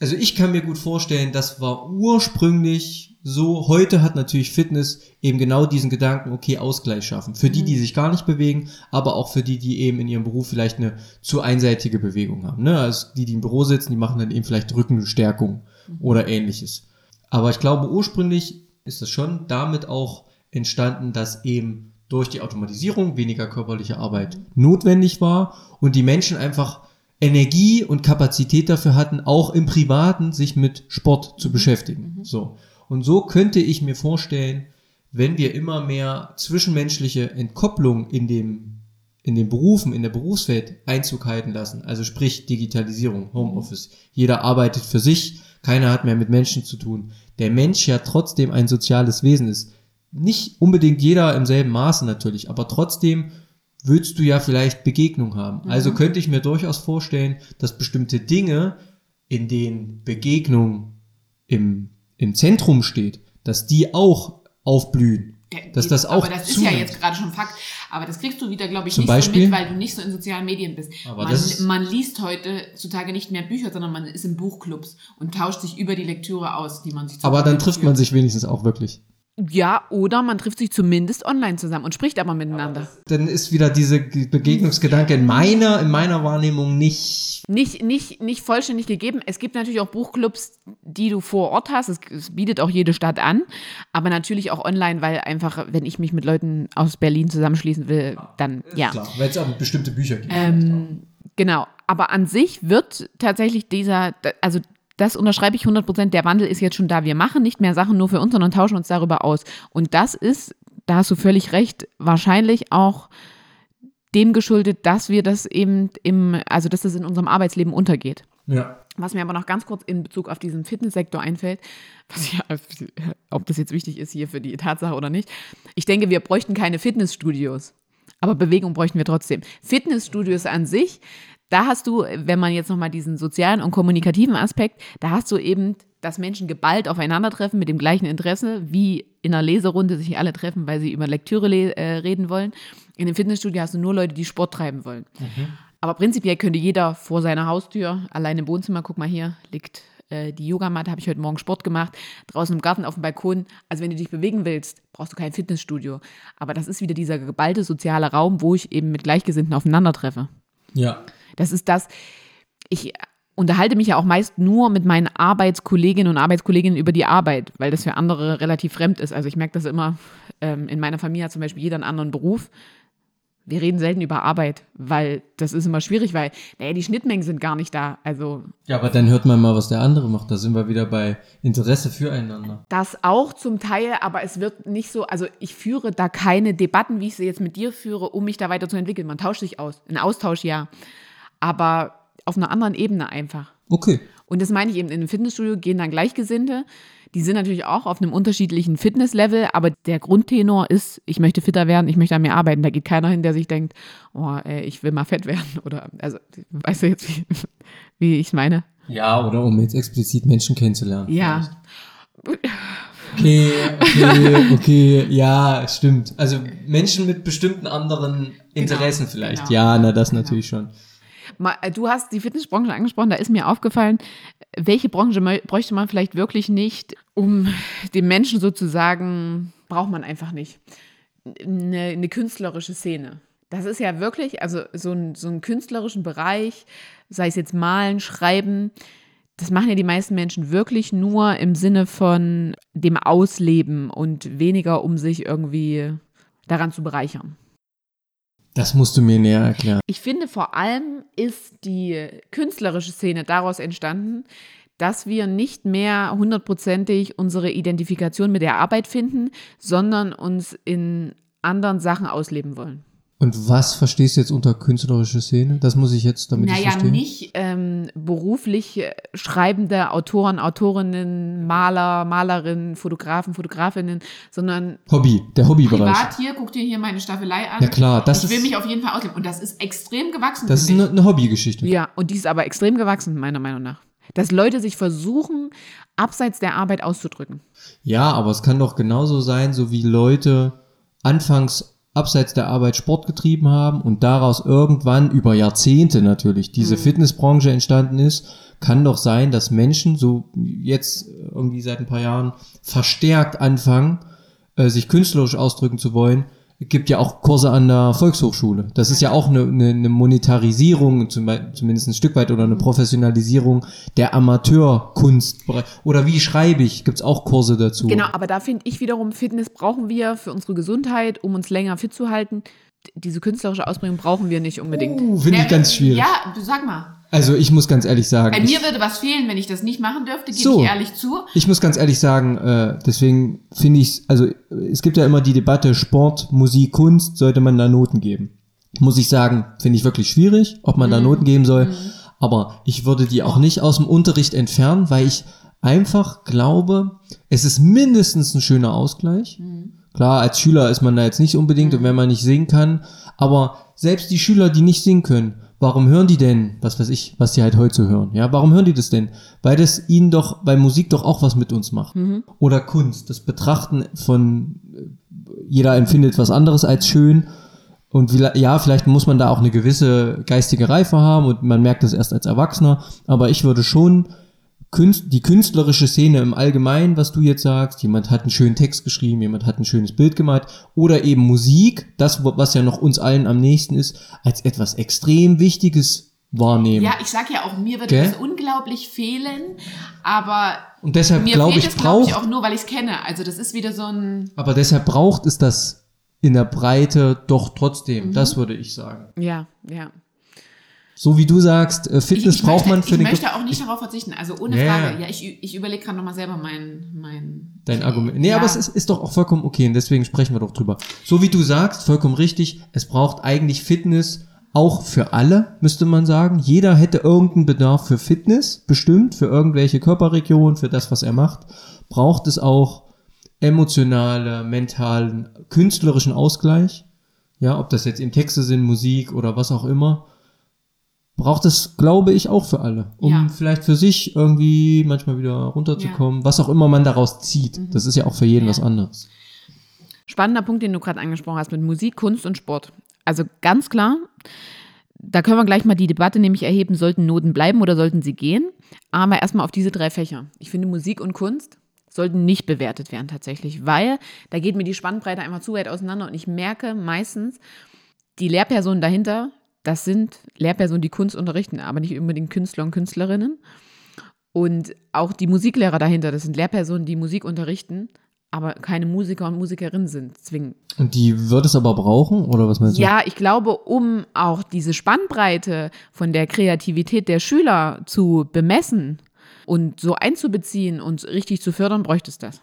Also ich kann mir gut vorstellen, das war ursprünglich so. Heute hat natürlich Fitness eben genau diesen Gedanken, okay, Ausgleich schaffen. Für die, Mhm. die sich gar nicht bewegen, aber auch für die, die eben in ihrem Beruf vielleicht eine zu einseitige Bewegung haben. Ne? Also die, die im Büro sitzen, die machen dann eben vielleicht Rückenstärkung Mhm. oder ähnliches. Aber ich glaube, ursprünglich ist es schon damit auch entstanden, dass eben durch die Automatisierung weniger körperliche Arbeit notwendig war und die Menschen einfach Energie und Kapazität dafür hatten, auch im Privaten sich mit Sport zu beschäftigen. So. Und so könnte ich mir vorstellen, wenn wir immer mehr zwischenmenschliche Entkopplung in dem, in den Berufen, in der Berufswelt Einzug halten lassen, also sprich Digitalisierung, Homeoffice, jeder arbeitet für sich, keiner hat mehr mit Menschen zu tun, der Mensch ja trotzdem ein soziales Wesen ist. Nicht unbedingt jeder im selben Maße natürlich, aber trotzdem willst du ja vielleicht Begegnung haben. Also könnte ich mir durchaus vorstellen, dass bestimmte Dinge, in denen Begegnung im, im Zentrum steht, dass die auch aufblühen. Dass das auch aber das ist ja zunimmt. jetzt gerade schon Fakt. Aber das kriegst du wieder, glaube ich, Zum nicht Beispiel? so mit, weil du nicht so in sozialen Medien bist. Aber man, das man liest heutzutage nicht mehr Bücher, sondern man ist in Buchclubs und tauscht sich über die Lektüre aus, die man sich zur Aber dann trifft man sich wenigstens auch wirklich. Ja, oder man trifft sich zumindest online zusammen und spricht aber miteinander. Dann ist wieder diese Ge- Begegnungsgedanke in meiner, in meiner Wahrnehmung nicht. Nicht, nicht, nicht vollständig gegeben. Es gibt natürlich auch Buchclubs, die du vor Ort hast. Es, es bietet auch jede Stadt an. Aber natürlich auch online, weil einfach, wenn ich mich mit Leuten aus Berlin zusammenschließen will, dann ja. Klar, weil es auch bestimmte Bücher gibt. Ähm, genau. Aber an sich wird tatsächlich dieser, also das unterschreibe ich 100 Prozent, der Wandel ist jetzt schon da. Wir machen nicht mehr Sachen nur für uns, sondern tauschen uns darüber aus. Und das ist, da hast du völlig recht, wahrscheinlich auch dem geschuldet, dass wir das eben im, also dass das in unserem Arbeitsleben untergeht. Ja. Was mir aber noch ganz kurz in Bezug auf diesen Fitnesssektor einfällt, was ja, ob das jetzt wichtig ist hier für die Tatsache oder nicht. Ich denke, wir bräuchten keine Fitnessstudios, aber Bewegung bräuchten wir trotzdem. Fitnessstudios an sich, da hast du, wenn man jetzt nochmal diesen sozialen und kommunikativen Aspekt, da hast du eben, dass Menschen geballt aufeinandertreffen mit dem gleichen Interesse, wie in einer Leserunde sich alle treffen, weil sie über Lektüre le äh, reden wollen. In dem Fitnessstudio hast du nur Leute, die Sport treiben wollen. Aber prinzipiell könnte jeder vor seiner Haustür, allein im Wohnzimmer, guck mal hier, liegt äh, die Yogamatte, habe ich heute Morgen Sport gemacht, draußen im Garten auf dem Balkon. Also wenn du dich bewegen willst, brauchst du kein Fitnessstudio. Aber das ist wieder dieser geballte soziale Raum, wo ich eben mit Gleichgesinnten aufeinandertreffe. Ja. Das ist das, ich unterhalte mich ja auch meist nur mit meinen Arbeitskolleginnen und Arbeitskolleginnen über die Arbeit, weil das für andere relativ fremd ist. Also ich merke das immer, ähm, in meiner Familie hat zum Beispiel jeder einen anderen Beruf. Wir reden selten über Arbeit, weil das ist immer schwierig, weil, naja, die Schnittmengen sind gar nicht da. Also Ja, aber dann hört man mal, was der andere macht. Da sind wir wieder bei Interesse füreinander. Das auch zum Teil, aber es wird nicht so, also ich führe da keine Debatten, wie ich sie jetzt mit dir führe, um mich da weiterzuentwickeln. Man tauscht sich aus. Ein Austausch ja. Aber auf einer anderen Ebene einfach. Okay. Und das meine ich eben, in einem Fitnessstudio gehen dann Gleichgesinnte. Die sind natürlich auch auf einem unterschiedlichen Fitnesslevel, aber der Grundtenor ist, ich möchte fitter werden, ich möchte an mir arbeiten. Da geht keiner hin, der sich denkt, oh, ey, ich will mal fett werden. Oder, also, weißt du jetzt, wie, wie ich es meine? Ja, oder um jetzt explizit Menschen kennenzulernen. Ja. Okay, okay, okay, ja, stimmt. Also Menschen mit bestimmten anderen Interessen vielleicht. genau. Ja, na, das natürlich schon. Äh, Du hast die Fitnessbranche angesprochen, da ist mir aufgefallen, welche Branche bräuchte man vielleicht wirklich nicht, um den Menschen sozusagen, braucht man einfach nicht. Eine, eine künstlerische Szene. Das ist ja wirklich, also so, ein, so einen künstlerischen Bereich, sei es jetzt malen, schreiben, das machen ja die meisten Menschen wirklich nur im Sinne von dem Ausleben und weniger, um sich irgendwie daran zu bereichern. Das musst du mir näher erklären. Ich finde, vor allem ist die künstlerische Szene daraus entstanden, dass wir nicht mehr hundertprozentig unsere Identifikation mit der Arbeit finden, sondern uns in anderen Sachen ausleben wollen. Und was verstehst du jetzt unter künstlerische Szene? Das muss ich jetzt, damit ich naja, verstehe. nicht ähm, beruflich schreibende Autoren, Autorinnen, Maler, Malerinnen, Fotografen, Fotografinnen, sondern Hobby, der Hobbybereich. privat hier, guck dir hier meine Staffelei an. Ja klar, das ich will ist, mich auf jeden Fall ausleben. Und das ist extrem gewachsen. das ist ich. eine, eine Hobbygeschichte. Ja, und die ist aber extrem gewachsen, meiner Meinung nach. Dass Leute sich versuchen, abseits der Arbeit auszudrücken. Ja, aber es kann doch genauso sein, so wie Leute anfangs abseits der Arbeit Sport getrieben haben und daraus irgendwann über Jahrzehnte natürlich diese Fitnessbranche entstanden ist, kann doch sein, dass Menschen so jetzt irgendwie seit ein paar Jahren verstärkt anfangen, äh, sich künstlerisch ausdrücken zu wollen. Es gibt ja auch Kurse an der Volkshochschule. Das ist ja auch eine, eine, eine Monetarisierung, zum, zumindest ein Stück weit, oder eine Professionalisierung der Amateurkunst. Oder wie schreibe ich? Gibt es auch Kurse dazu? Genau, aber da finde ich wiederum, Fitness brauchen wir für unsere Gesundheit, um uns länger fit zu halten. Diese künstlerische Ausbringung brauchen wir nicht unbedingt. Uh, finde ich ganz schwierig. Ja, du sag mal. Also ich muss ganz ehrlich sagen, Bei mir würde was fehlen, wenn ich das nicht machen dürfte, gebe So. ich ehrlich zu. ich muss ganz ehrlich sagen, äh, deswegen finde ich, also äh, es gibt ja immer die Debatte Sport, Musik, Kunst, sollte man da Noten geben? Muss ich sagen, finde ich wirklich schwierig, ob man da Mhm. Noten geben soll. Aber ich würde die auch nicht aus dem Unterricht entfernen, weil ich einfach glaube, es ist mindestens ein schöner Ausgleich. Mhm. Klar, als Schüler ist man da jetzt nicht unbedingt, und wenn man nicht singen kann, aber selbst die Schüler, die nicht singen können, warum hören die denn, was weiß ich, was die halt heute so hören? Ja, warum hören die das denn? Weil das ihnen doch bei Musik doch auch was mit uns macht. Oder Kunst, das Betrachten von äh, jeder empfindet was anderes als schön. Und wie, ja, vielleicht muss man da auch eine gewisse geistige Reife haben und man merkt das erst als Erwachsener. Aber ich würde schon Künst, die künstlerische Szene im Allgemeinen, was du jetzt sagst, jemand hat einen schönen Text geschrieben, jemand hat ein schönes Bild gemalt oder eben Musik, das, was ja noch uns allen am nächsten ist, als etwas extrem Wichtiges wahrnehmen. Ja, ich sag ja auch, mir würde Gell? das unglaublich fehlen, aber Und deshalb glaube ich, es, glaube ich, braucht, auch nur, weil ich es kenne. Also das ist wieder so ein, aber deshalb braucht es das in der Breite doch Mhm. trotzdem. Das würde ich sagen. ja, ja. So wie du sagst, äh, Fitness ich, ich braucht möchte, man für ich den möchte auch nicht darauf verzichten. Also ohne Ja, Frage. ja. Ich, ich überlege gerade nochmal selber mein, mein Dein Argument. Nee, Ja. aber es ist, ist doch auch vollkommen okay und deswegen sprechen wir doch drüber. So wie du sagst, vollkommen richtig, es braucht eigentlich Fitness auch für alle, müsste man sagen. Jeder hätte irgendeinen Bedarf für Fitness, bestimmt, für irgendwelche Körperregionen, für das, was er macht. Braucht es auch emotionale, mentalen, künstlerischen Ausgleich. Ja, ob das jetzt eben Texte sind, Musik oder was auch immer. Braucht es, glaube ich, auch für alle. Um Ja. vielleicht für sich irgendwie manchmal wieder runterzukommen, was auch immer man daraus zieht. Das ist ja auch für jeden Mhm. Ja. was anderes. Spannender Punkt, den du gerade angesprochen hast mit Musik, Kunst und Sport. Also ganz klar, da können wir gleich mal die Debatte nämlich erheben, sollten Noten bleiben oder sollten sie gehen? Aber erstmal auf diese drei Fächer. Ich finde, Musik und Kunst sollten nicht bewertet werden tatsächlich, weil da geht mir die Spannbreite einfach zu weit auseinander und ich merke meistens, die Lehrpersonen dahinter, das sind Lehrpersonen, die Kunst unterrichten, aber nicht unbedingt Künstler und Künstlerinnen. Und auch die Musiklehrer dahinter, das sind Lehrpersonen, die Musik unterrichten, aber keine Musiker und Musikerinnen sind, zwingend. Und die wird es aber brauchen, oder was meinst du? Ja, ich glaube, um auch diese Spannbreite von der Kreativität der Schüler zu bemessen und so einzubeziehen und richtig zu fördern, bräuchte es das.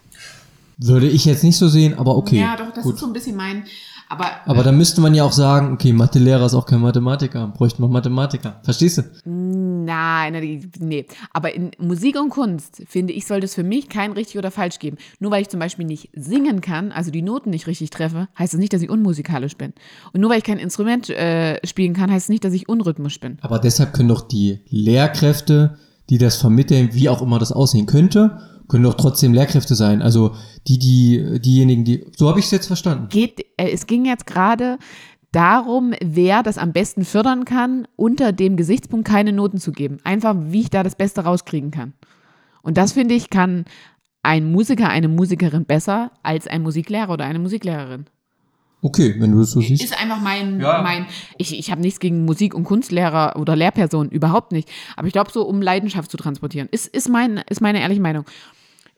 Würde ich jetzt nicht so sehen, aber okay. Ja, doch, das gut. ist so ein bisschen mein. Aber, Aber dann müsste man ja auch sagen, okay, Mathelehrer ist auch kein Mathematiker, bräuchte man Mathematiker. Verstehst du? Nein, nee. Aber in Musik und Kunst, finde ich, sollte es für mich kein richtig oder falsch geben. Nur weil ich zum Beispiel nicht singen kann, also die Noten nicht richtig treffe, heißt das nicht, dass ich unmusikalisch bin. Und nur weil ich kein Instrument äh, spielen kann, heißt es nicht, dass ich unrhythmisch bin. Aber deshalb können doch die Lehrkräfte, die das vermitteln, wie auch immer das aussehen könnte, können doch trotzdem Lehrkräfte sein. Also die, die, diejenigen, die. So habe ich es jetzt verstanden. Geht, äh, es ging jetzt gerade darum, wer das am besten fördern kann, unter dem Gesichtspunkt keine Noten zu geben. Einfach, wie ich da das Beste rauskriegen kann. Und das finde ich, kann ein Musiker, eine Musikerin besser als ein Musiklehrer oder eine Musiklehrerin. Okay, wenn du das so siehst. Ist einfach mein, Ja. mein ich, ich habe nichts gegen Musik- und Kunstlehrer oder Lehrpersonen, überhaupt nicht. Aber ich glaube, so um Leidenschaft zu transportieren, ist, ist, mein, ist meine ehrliche Meinung.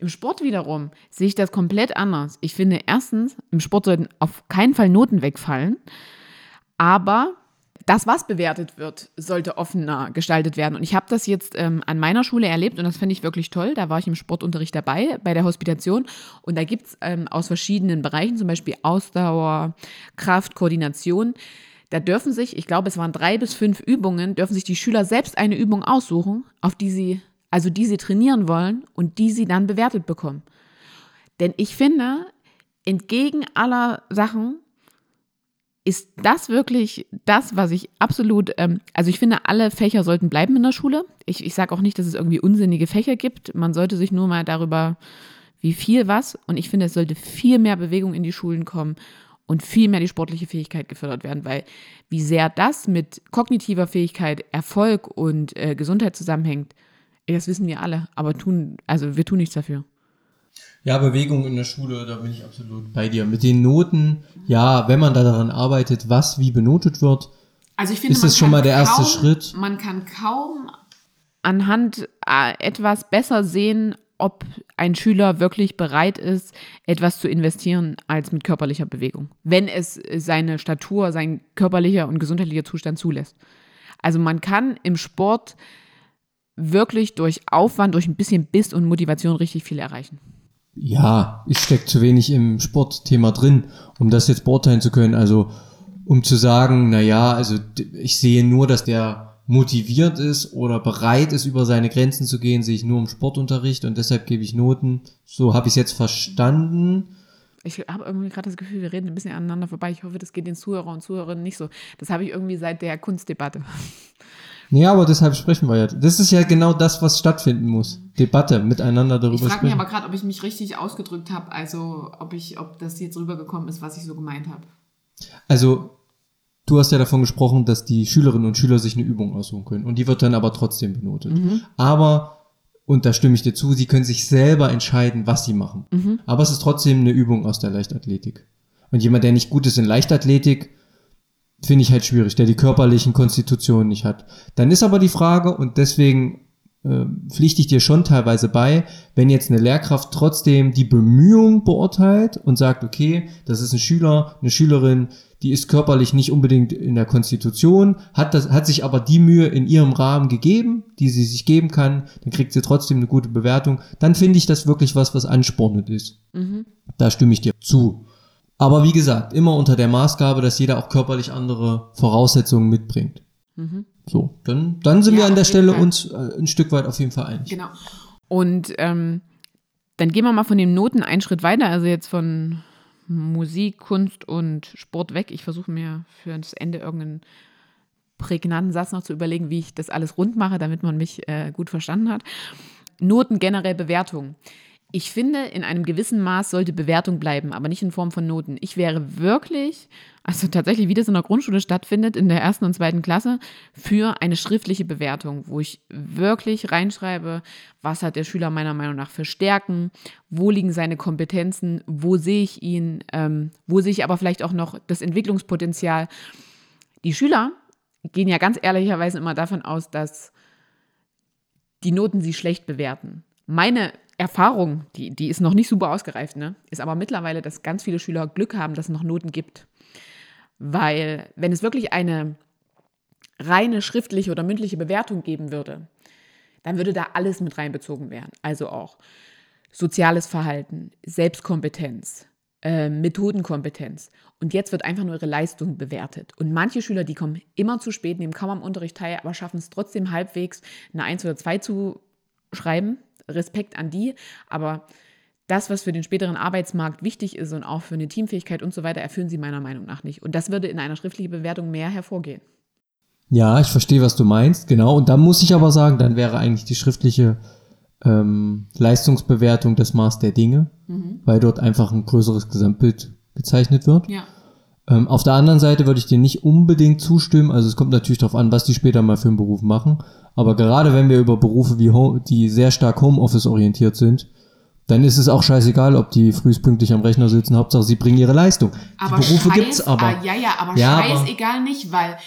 Im Sport wiederum sehe ich das komplett anders. Ich finde, erstens, im Sport sollten auf keinen Fall Noten wegfallen, aber das, was bewertet wird, sollte offener gestaltet werden. Und ich habe das jetzt ähm, an meiner Schule erlebt und das finde ich wirklich toll. Da war ich im Sportunterricht dabei, bei der Hospitation. Und da gibt es ähm, aus verschiedenen Bereichen, zum Beispiel Ausdauer, Kraft, Koordination, da dürfen sich, ich glaube, es waren drei bis fünf Übungen, dürfen sich die Schüler selbst eine Übung aussuchen, auf die sie, also die sie trainieren wollen und die sie dann bewertet bekommen. Denn ich finde, entgegen aller Sachen ist das wirklich das, was ich absolut, ähm, also ich finde, alle Fächer sollten bleiben in der Schule. Ich, ich sage auch nicht, dass es irgendwie unsinnige Fächer gibt. Man sollte sich nur mal darüber, wie viel was. Und ich finde, es sollte viel mehr Bewegung in die Schulen kommen und viel mehr die sportliche Fähigkeit gefördert werden, weil wie sehr das mit kognitiver Fähigkeit, Erfolg und äh, Gesundheit zusammenhängt, das wissen wir alle. Aber tun, also wir tun nichts dafür. Ja, Bewegung in der Schule, da bin ich absolut bei dir. Mit den Noten, ja, wenn man da daran arbeitet, was wie benotet wird, Also ich finde, Ist das schon mal der erste kaum, Schritt? Man kann kaum anhand äh, etwas besser sehen, ob ein Schüler wirklich bereit ist, etwas zu investieren als mit körperlicher Bewegung, wenn es seine Statur, sein körperlicher und gesundheitlicher Zustand zulässt. Also man kann im Sport wirklich durch Aufwand, durch ein bisschen Biss und Motivation richtig viel erreichen. ja, es steckt zu wenig im Sportthema drin, um das jetzt beurteilen zu können. Also, um zu sagen, na ja, also ich sehe nur, dass der motiviert ist oder bereit ist, über seine Grenzen zu gehen, sehe ich nur im Sportunterricht und deshalb gebe ich Noten. So habe ich es jetzt verstanden. Ich habe irgendwie gerade das Gefühl, wir reden ein bisschen aneinander vorbei. Ich hoffe, das geht den Zuhörer und Zuhörerinnen nicht so. Das habe ich irgendwie seit der Kunstdebatte. Ja, aber deshalb sprechen wir ja. Das ist ja genau das, was stattfinden muss. Debatte, miteinander darüber Ich frage mich sprechen. aber gerade, ob ich mich richtig ausgedrückt habe, also ob ich, ob das jetzt rübergekommen ist, was ich so gemeint habe. Also, du hast ja davon gesprochen, dass die Schülerinnen und Schüler sich eine Übung aussuchen können. Und die wird dann aber trotzdem benotet. Aber, und da stimme ich dir zu, sie können sich selber entscheiden, was sie machen. Aber es ist trotzdem eine Übung aus der Leichtathletik. Und jemand, der nicht gut ist in Leichtathletik, finde ich halt schwierig, der die körperlichen Konstitutionen nicht hat. Dann ist aber die Frage, und deswegen äh, pflichte ich dir schon teilweise bei, wenn jetzt eine Lehrkraft trotzdem die Bemühung beurteilt und sagt, okay, das ist ein Schüler, eine Schülerin, die ist körperlich nicht unbedingt in der Konstitution, hat, das, hat sich aber die Mühe in ihrem Rahmen gegeben, die sie sich geben kann, dann kriegt sie trotzdem eine gute Bewertung, dann finde ich das wirklich was, was anspornend ist. Da stimme ich dir zu. Aber wie gesagt, immer unter der Maßgabe, dass jeder auch körperlich andere Voraussetzungen mitbringt. So, dann, dann sind Ja, wir an der Stelle Fall. uns äh, ein Stück weit auf jeden Fall einig. Genau. Und ähm, dann gehen wir mal von den Noten einen Schritt weiter, also jetzt von Musik, Kunst und Sport weg. Ich versuche mir für das Ende irgendeinen prägnanten Satz noch zu überlegen, wie ich das alles rund mache, damit man mich äh, gut verstanden hat. Noten generell Bewertung. Ich finde, in einem gewissen Maß sollte Bewertung bleiben, aber nicht in Form von Noten. Ich wäre wirklich, also tatsächlich, wie das in der Grundschule stattfindet, in der ersten und zweiten Klasse, für eine schriftliche Bewertung, wo ich wirklich reinschreibe, was hat der Schüler meiner Meinung nach für Stärken, wo liegen seine Kompetenzen, wo sehe ich ihn, ähm, wo sehe ich aber vielleicht auch noch das Entwicklungspotenzial. Die Schüler gehen ja ganz ehrlicherweise immer davon aus, dass die Noten sie schlecht bewerten. Meine Erfahrung, die, die ist noch nicht super ausgereift, ne? ist aber mittlerweile, dass ganz viele Schüler Glück haben, dass es noch Noten gibt. Weil, wenn es wirklich eine reine schriftliche oder mündliche Bewertung geben würde, dann würde da alles mit reinbezogen werden. Also auch soziales Verhalten, Selbstkompetenz, äh, Methodenkompetenz. Und jetzt wird einfach nur ihre Leistung bewertet. Und manche Schüler, die kommen immer zu spät, nehmen kaum am Unterricht teil, aber schaffen es trotzdem halbwegs, eine 1 oder 2 zu schreiben. Respekt an die. Aber das, was für den späteren Arbeitsmarkt wichtig ist und auch für eine Teamfähigkeit und so weiter, erfüllen sie meiner Meinung nach nicht. Und das würde in einer schriftlichen Bewertung mehr hervorgehen. Ja, ich verstehe, was du meinst, genau. Und dann muss ich aber sagen, dann wäre eigentlich die schriftliche ähm, Leistungsbewertung das Maß der Dinge, mhm. weil dort einfach ein größeres Gesamtbild gezeichnet wird. Ja. Ähm, auf der anderen Seite würde ich dir nicht unbedingt zustimmen. Also es kommt natürlich darauf an, was die später mal für einen Beruf machen. Aber gerade wenn wir über Berufe wie Home, die sehr stark Homeoffice orientiert sind, dann ist es auch scheißegal, ob die frühestpünktlich am Rechner sitzen. Hauptsache, sie bringen ihre Leistung. Aber die Berufe Scheiß, gibt's aber. Ah, ja, ja, aber Ja, scheißegal nicht, weil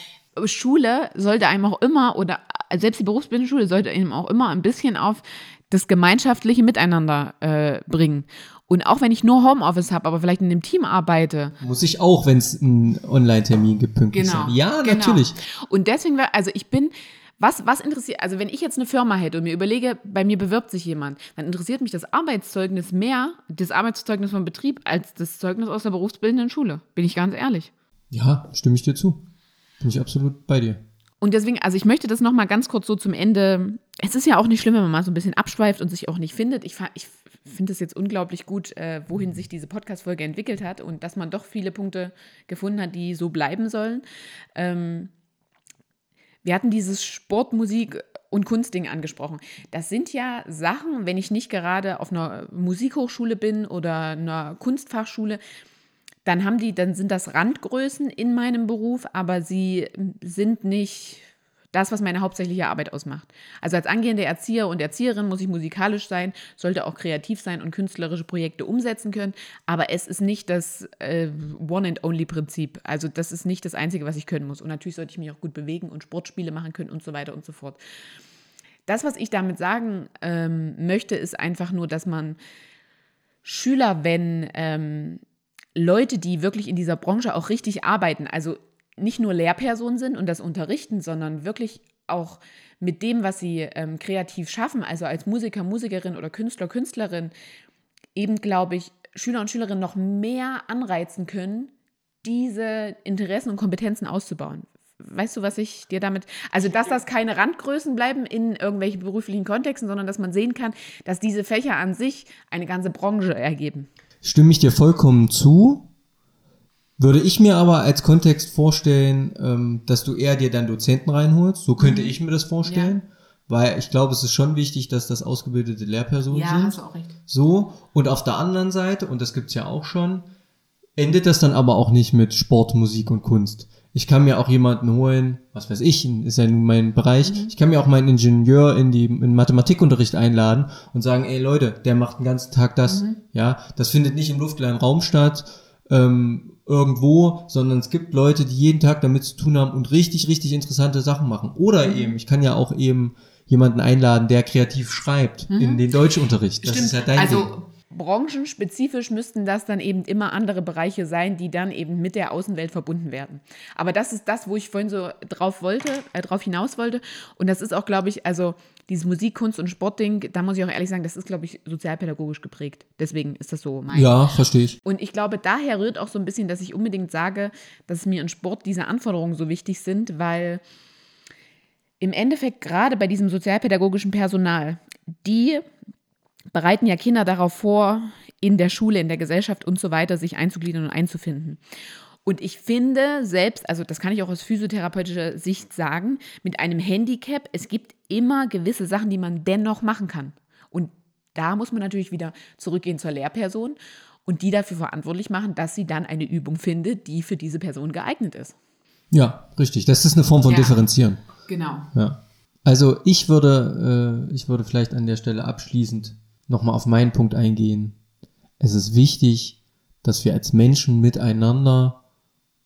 Schule sollte einem auch immer, oder selbst die berufsbildende Schule sollte einem auch immer ein bisschen auf das gemeinschaftliche Miteinander äh, bringen. Und auch wenn ich nur Homeoffice habe, aber vielleicht in einem Team arbeite. Muss ich auch, wenn es einen Online-Termin gibt, pünktlich Genau. sein. Ja, genau. natürlich. Und deswegen, also ich bin, was, was interessiert, also wenn ich jetzt eine Firma hätte und mir überlege, bei mir bewirbt sich jemand, dann interessiert mich das Arbeitszeugnis mehr, das Arbeitszeugnis vom Betrieb, als das Zeugnis aus der berufsbildenden Schule. Bin ich ganz ehrlich. Ja, stimme ich dir zu. Bin ich absolut bei dir. Und deswegen, also ich möchte das nochmal ganz kurz so zum Ende. Es ist ja auch nicht schlimm, wenn man mal so ein bisschen abschweift und sich auch nicht findet. Ich, ich finde es jetzt unglaublich gut, äh, wohin sich diese Podcast-Folge entwickelt hat und dass man doch viele Punkte gefunden hat, die so bleiben sollen. Ähm, wir hatten dieses Sport, Musik und Kunstding angesprochen. Das sind ja Sachen, wenn ich nicht gerade auf einer Musikhochschule bin oder einer Kunstfachschule, dann haben die, dann sind das Randgrößen in meinem Beruf, aber sie sind nicht das, was meine hauptsächliche Arbeit ausmacht. Also als angehende Erzieher und Erzieherin muss ich musikalisch sein, sollte auch kreativ sein und künstlerische Projekte umsetzen können, aber es ist nicht das äh, One-and-Only-Prinzip. Also das ist nicht das Einzige, was ich können muss. Und natürlich sollte ich mich auch gut bewegen und Sportspiele machen können und so weiter und so fort. Das, was ich damit sagen ähm, möchte, ist einfach nur, dass man Schüler, wenn ähm, Leute, die wirklich in dieser Branche auch richtig arbeiten, also nicht nur Lehrpersonen sind und das unterrichten, sondern wirklich auch mit dem, was sie ähm, kreativ schaffen, also als Musiker, Musikerin oder Künstler, Künstlerin, eben, glaube ich, Schüler und Schülerinnen noch mehr anreizen können, diese Interessen und Kompetenzen auszubauen. Weißt du, was ich dir damit. Also, dass das keine Randgrößen bleiben in irgendwelchen beruflichen Kontexten, sondern dass man sehen kann, dass diese Fächer an sich eine ganze Branche ergeben. Stimme ich dir vollkommen zu. Würde ich mir aber als Kontext vorstellen, ähm, dass du eher dir dann Dozenten reinholst. So könnte ich mir das vorstellen. Weil ich glaube, es ist schon wichtig, dass das ausgebildete Lehrpersonen sind. du auch recht. So. Und auf der anderen Seite, und das gibt's ja auch schon, endet das dann aber auch nicht mit Sport, Musik und Kunst. Ich kann mir auch jemanden holen, was weiß ich, ist ja nun mein Bereich. Ich kann mir auch meinen Ingenieur in die in Mathematikunterricht einladen und sagen, ey Leute, der macht den ganzen Tag das. Ja, das findet nicht im luftleeren Raum statt, ähm, irgendwo, sondern es gibt Leute, die jeden Tag damit zu tun haben und richtig, richtig interessante Sachen machen. Oder eben, ich kann ja auch eben jemanden einladen, der kreativ schreibt in den Deutschunterricht. Das ist ja dein Ding. also branchenspezifisch müssten das dann eben immer andere Bereiche sein, die dann eben mit der Außenwelt verbunden werden. Aber das ist das, wo ich vorhin so drauf wollte, äh, drauf hinaus wollte. Und das ist auch, glaube ich, also dieses Musik, Kunst und Sportding, da muss ich auch ehrlich sagen, das ist, glaube ich, sozialpädagogisch geprägt. Deswegen ist das so mein. Ja, verstehe ich. Und ich glaube, daher rührt auch so ein bisschen, dass ich unbedingt sage, dass mir in Sport diese Anforderungen so wichtig sind, weil im Endeffekt gerade bei diesem sozialpädagogischen Personal, die bereiten ja Kinder darauf vor, in der Schule, in der Gesellschaft und so weiter sich einzugliedern und einzufinden. Und ich finde selbst, also das kann ich auch aus physiotherapeutischer Sicht sagen, mit einem Handicap, es gibt immer gewisse Sachen, die man dennoch machen kann. Und da muss man natürlich wieder zurückgehen zur Lehrperson und die dafür verantwortlich machen, dass sie dann eine Übung findet, die für diese Person geeignet ist. Ja, richtig. Das ist eine Form von Ja. Differenzieren. Genau. Ja. Also ich würde, äh, ich würde vielleicht an der Stelle abschließend nochmal auf meinen Punkt eingehen. Es ist wichtig, dass wir als Menschen miteinander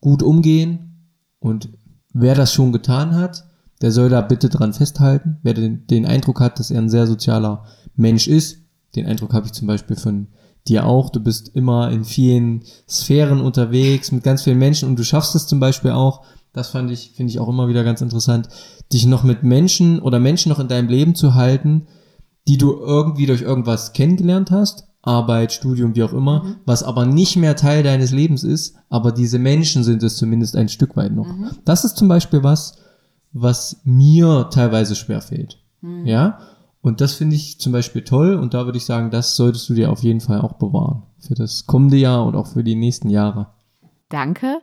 gut umgehen und wer das schon getan hat, der soll da bitte dran festhalten. Wer den, den Eindruck hat, dass er ein sehr sozialer Mensch ist, den Eindruck habe ich zum Beispiel von dir auch. Du bist immer in vielen Sphären unterwegs mit ganz vielen Menschen und du schaffst es zum Beispiel auch. Das fand ich, finde ich auch immer wieder ganz interessant, dich noch mit Menschen oder Menschen noch in deinem Leben zu halten, die du irgendwie durch irgendwas kennengelernt hast, Arbeit, Studium, wie auch immer, Mhm. was aber nicht mehr Teil deines Lebens ist, aber diese Menschen sind es zumindest ein Stück weit noch. Mhm. Das ist zum Beispiel was, was mir teilweise schwer fällt. Mhm. Ja, und das finde ich zum Beispiel toll und da würde ich sagen, das solltest du dir auf jeden Fall auch bewahren. Für das kommende Jahr und auch für die nächsten Jahre. Danke.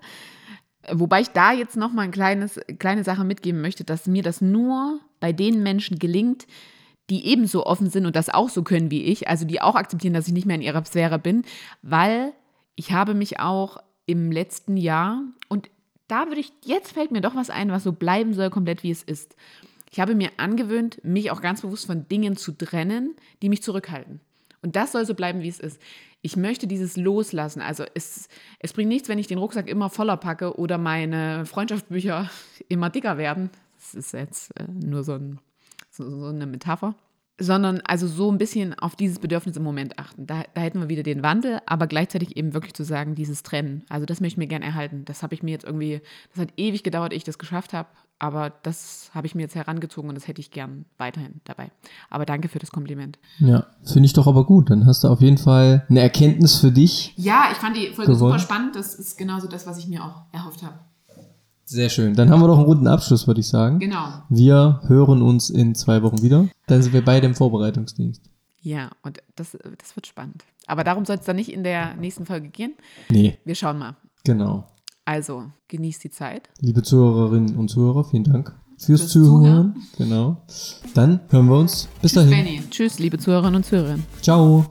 Wobei ich da jetzt noch mal ein kleines, kleine Sache mitgeben möchte, dass mir das nur bei den Menschen gelingt, die ebenso offen sind und das auch so können wie ich, also die auch akzeptieren, dass ich nicht mehr in ihrer Sphäre bin, weil ich habe mich auch im letzten Jahr und da würde ich, jetzt fällt mir doch was ein, was so bleiben soll, komplett wie es ist. Ich habe mir angewöhnt, mich auch ganz bewusst von Dingen zu trennen, die mich zurückhalten. Und das soll so bleiben, wie es ist. Ich möchte dieses Loslassen. Also es, es bringt nichts, wenn ich den Rucksack immer voller packe oder meine Freundschaftsbücher immer dicker werden. Das ist jetzt äh, nur so, ein, so, so eine Metapher. Sondern also so ein bisschen auf dieses Bedürfnis im Moment achten. Da, da hätten wir wieder den Wandel, aber gleichzeitig eben wirklich zu sagen, dieses Trennen. Also das möchte ich mir gerne erhalten. Das habe ich mir jetzt irgendwie, das hat ewig gedauert, ehe ich das geschafft habe. Aber das habe ich mir jetzt herangezogen und das hätte ich gern weiterhin dabei. Aber danke für das Kompliment. Ja, finde ich doch aber gut. Dann hast du auf jeden Fall eine Erkenntnis für dich. Ja, ich fand die Folge Gewonnen. super spannend. Das ist genauso das, was ich mir auch erhofft habe. Sehr schön. Dann haben wir doch einen runden Abschluss, würde ich sagen. Genau. Wir hören uns in zwei Wochen wieder. Dann sind wir beide im Vorbereitungsdienst. Ja, und das, das wird spannend. Aber darum soll es dann nicht in der nächsten Folge gehen. Nee, Wir schauen mal. genau. Also, genießt die Zeit. Liebe Zuhörerinnen und Zuhörer, vielen Dank fürs, Fürs Zuhören. Genau. Dann hören wir uns. Bis dahin. Benny. Tschüss, liebe Zuhörerinnen und Zuhörer. Ciao.